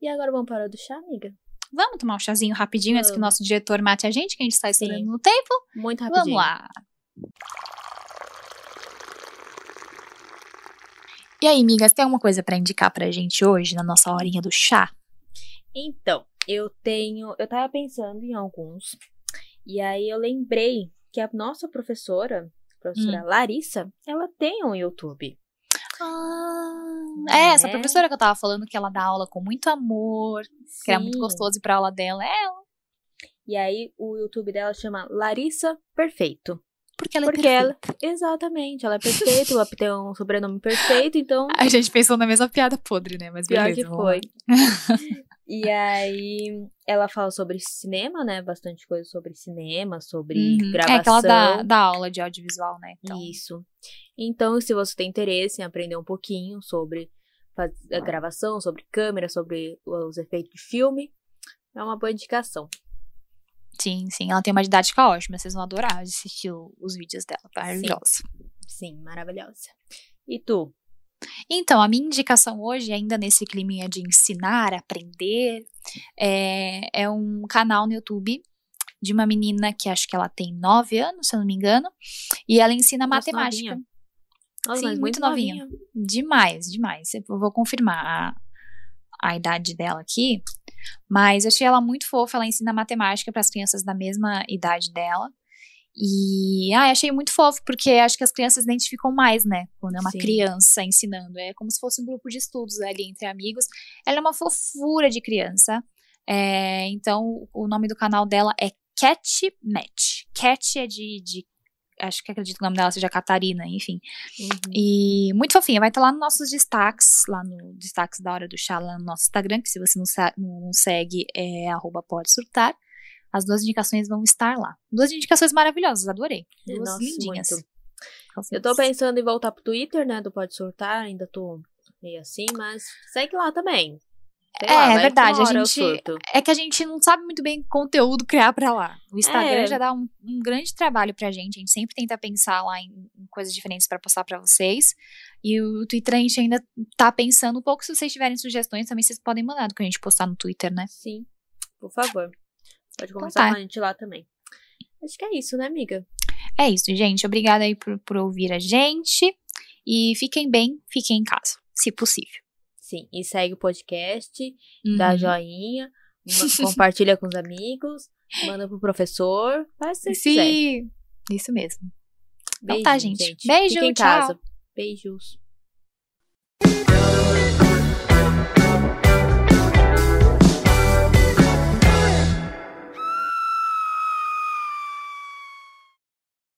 E agora vamos para o do chá, amiga? Vamos tomar um chazinho rapidinho antes que o nosso diretor mate a gente, que a gente está Sim. estourando no tempo? Muito rapidinho. Vamos lá. E aí, amigas, tem alguma coisa pra indicar pra gente hoje na nossa horinha do chá? Então, eu tenho. Eu tava pensando em alguns. E aí eu lembrei que a nossa professora, a professora Hum. Larissa, ela tem um YouTube. Ah, é, essa Né? professora que eu tava falando que ela dá aula com muito amor, que era muito Sim. gostoso ir pra aula dela. É ela, E aí o YouTube dela chama Larissa Perfeito. porque ela Porque é ela. perfeita. Exatamente, ela é perfeita, ela tem um sobrenome perfeito, então. [laughs] A gente pensou na mesma piada podre, né? Mas Pior beleza, que vamos foi. [laughs] e aí ela fala sobre cinema, né? Bastante coisa sobre cinema, sobre Uhum. gravação. É que ela dá, dá aula de audiovisual, né? Então, Isso. Então, se você tem interesse em aprender um pouquinho sobre a gravação, sobre câmera, sobre os efeitos de filme, é uma boa indicação. sim, sim. Ela tem uma didática ótima. Vocês vão adorar assistir os vídeos dela. Maravilhosa. Sim, maravilhosa. E tu? Então, a minha indicação hoje, ainda nesse climinha de ensinar, aprender, é, é um canal no YouTube de uma menina que acho que ela tem nove anos, se eu não me engano, e ela ensina Nossa, matemática. novinha. Nossa, Sim, muito novinha. Demais, demais. Eu vou confirmar a, a idade dela aqui. Mas eu achei ela muito fofa. Ela ensina matemática para as crianças da mesma idade dela. E ah, achei muito fofo, porque acho que as crianças identificam mais, né? Quando é uma Sim. criança ensinando. É como se fosse um grupo de estudos ali entre amigos. Ela é uma fofura de criança. É, então, o nome do canal dela é Cat Match. Cat é de, de. Acho que acredito que o nome dela seja Catarina, enfim. Uhum. E muito fofinha. Vai estar lá nos nossos destaques, lá no destaques da hora do chá, lá no nosso Instagram, que se você não, não segue, é arroba pode surtar. As duas indicações vão estar lá. Duas indicações maravilhosas, adorei. Duas Nossa, lindinhas. muito. Eu tô pensando em voltar pro Twitter, né? Do Pode Surtar, ainda tô meio assim, mas segue lá também. Sei É, lá, é que verdade, a gente-. É que a gente não sabe muito bem conteúdo [laughs] criar pra lá. O Instagram É. já dá um, um grande trabalho pra gente. A gente sempre tenta pensar lá em, em coisas diferentes pra postar pra vocês. E o Twitter a gente ainda tá pensando um pouco. Se vocês tiverem sugestões, também vocês podem mandar do que a gente postar no Twitter, né? Sim, por favor. Pode conversar tá. com a gente lá também. Acho que é isso, né, amiga? É isso, gente. Obrigada aí por, por ouvir a gente. E fiquem bem, fiquem em casa, se possível. Sim, e segue o podcast, dá Uhum. joinha, [laughs] ma- compartilha com os amigos, manda pro professor, faz o que quiser. Sim, isso mesmo. Então tá, Beijinho, gente. Beijo, Fica em tchau. casa. Beijos.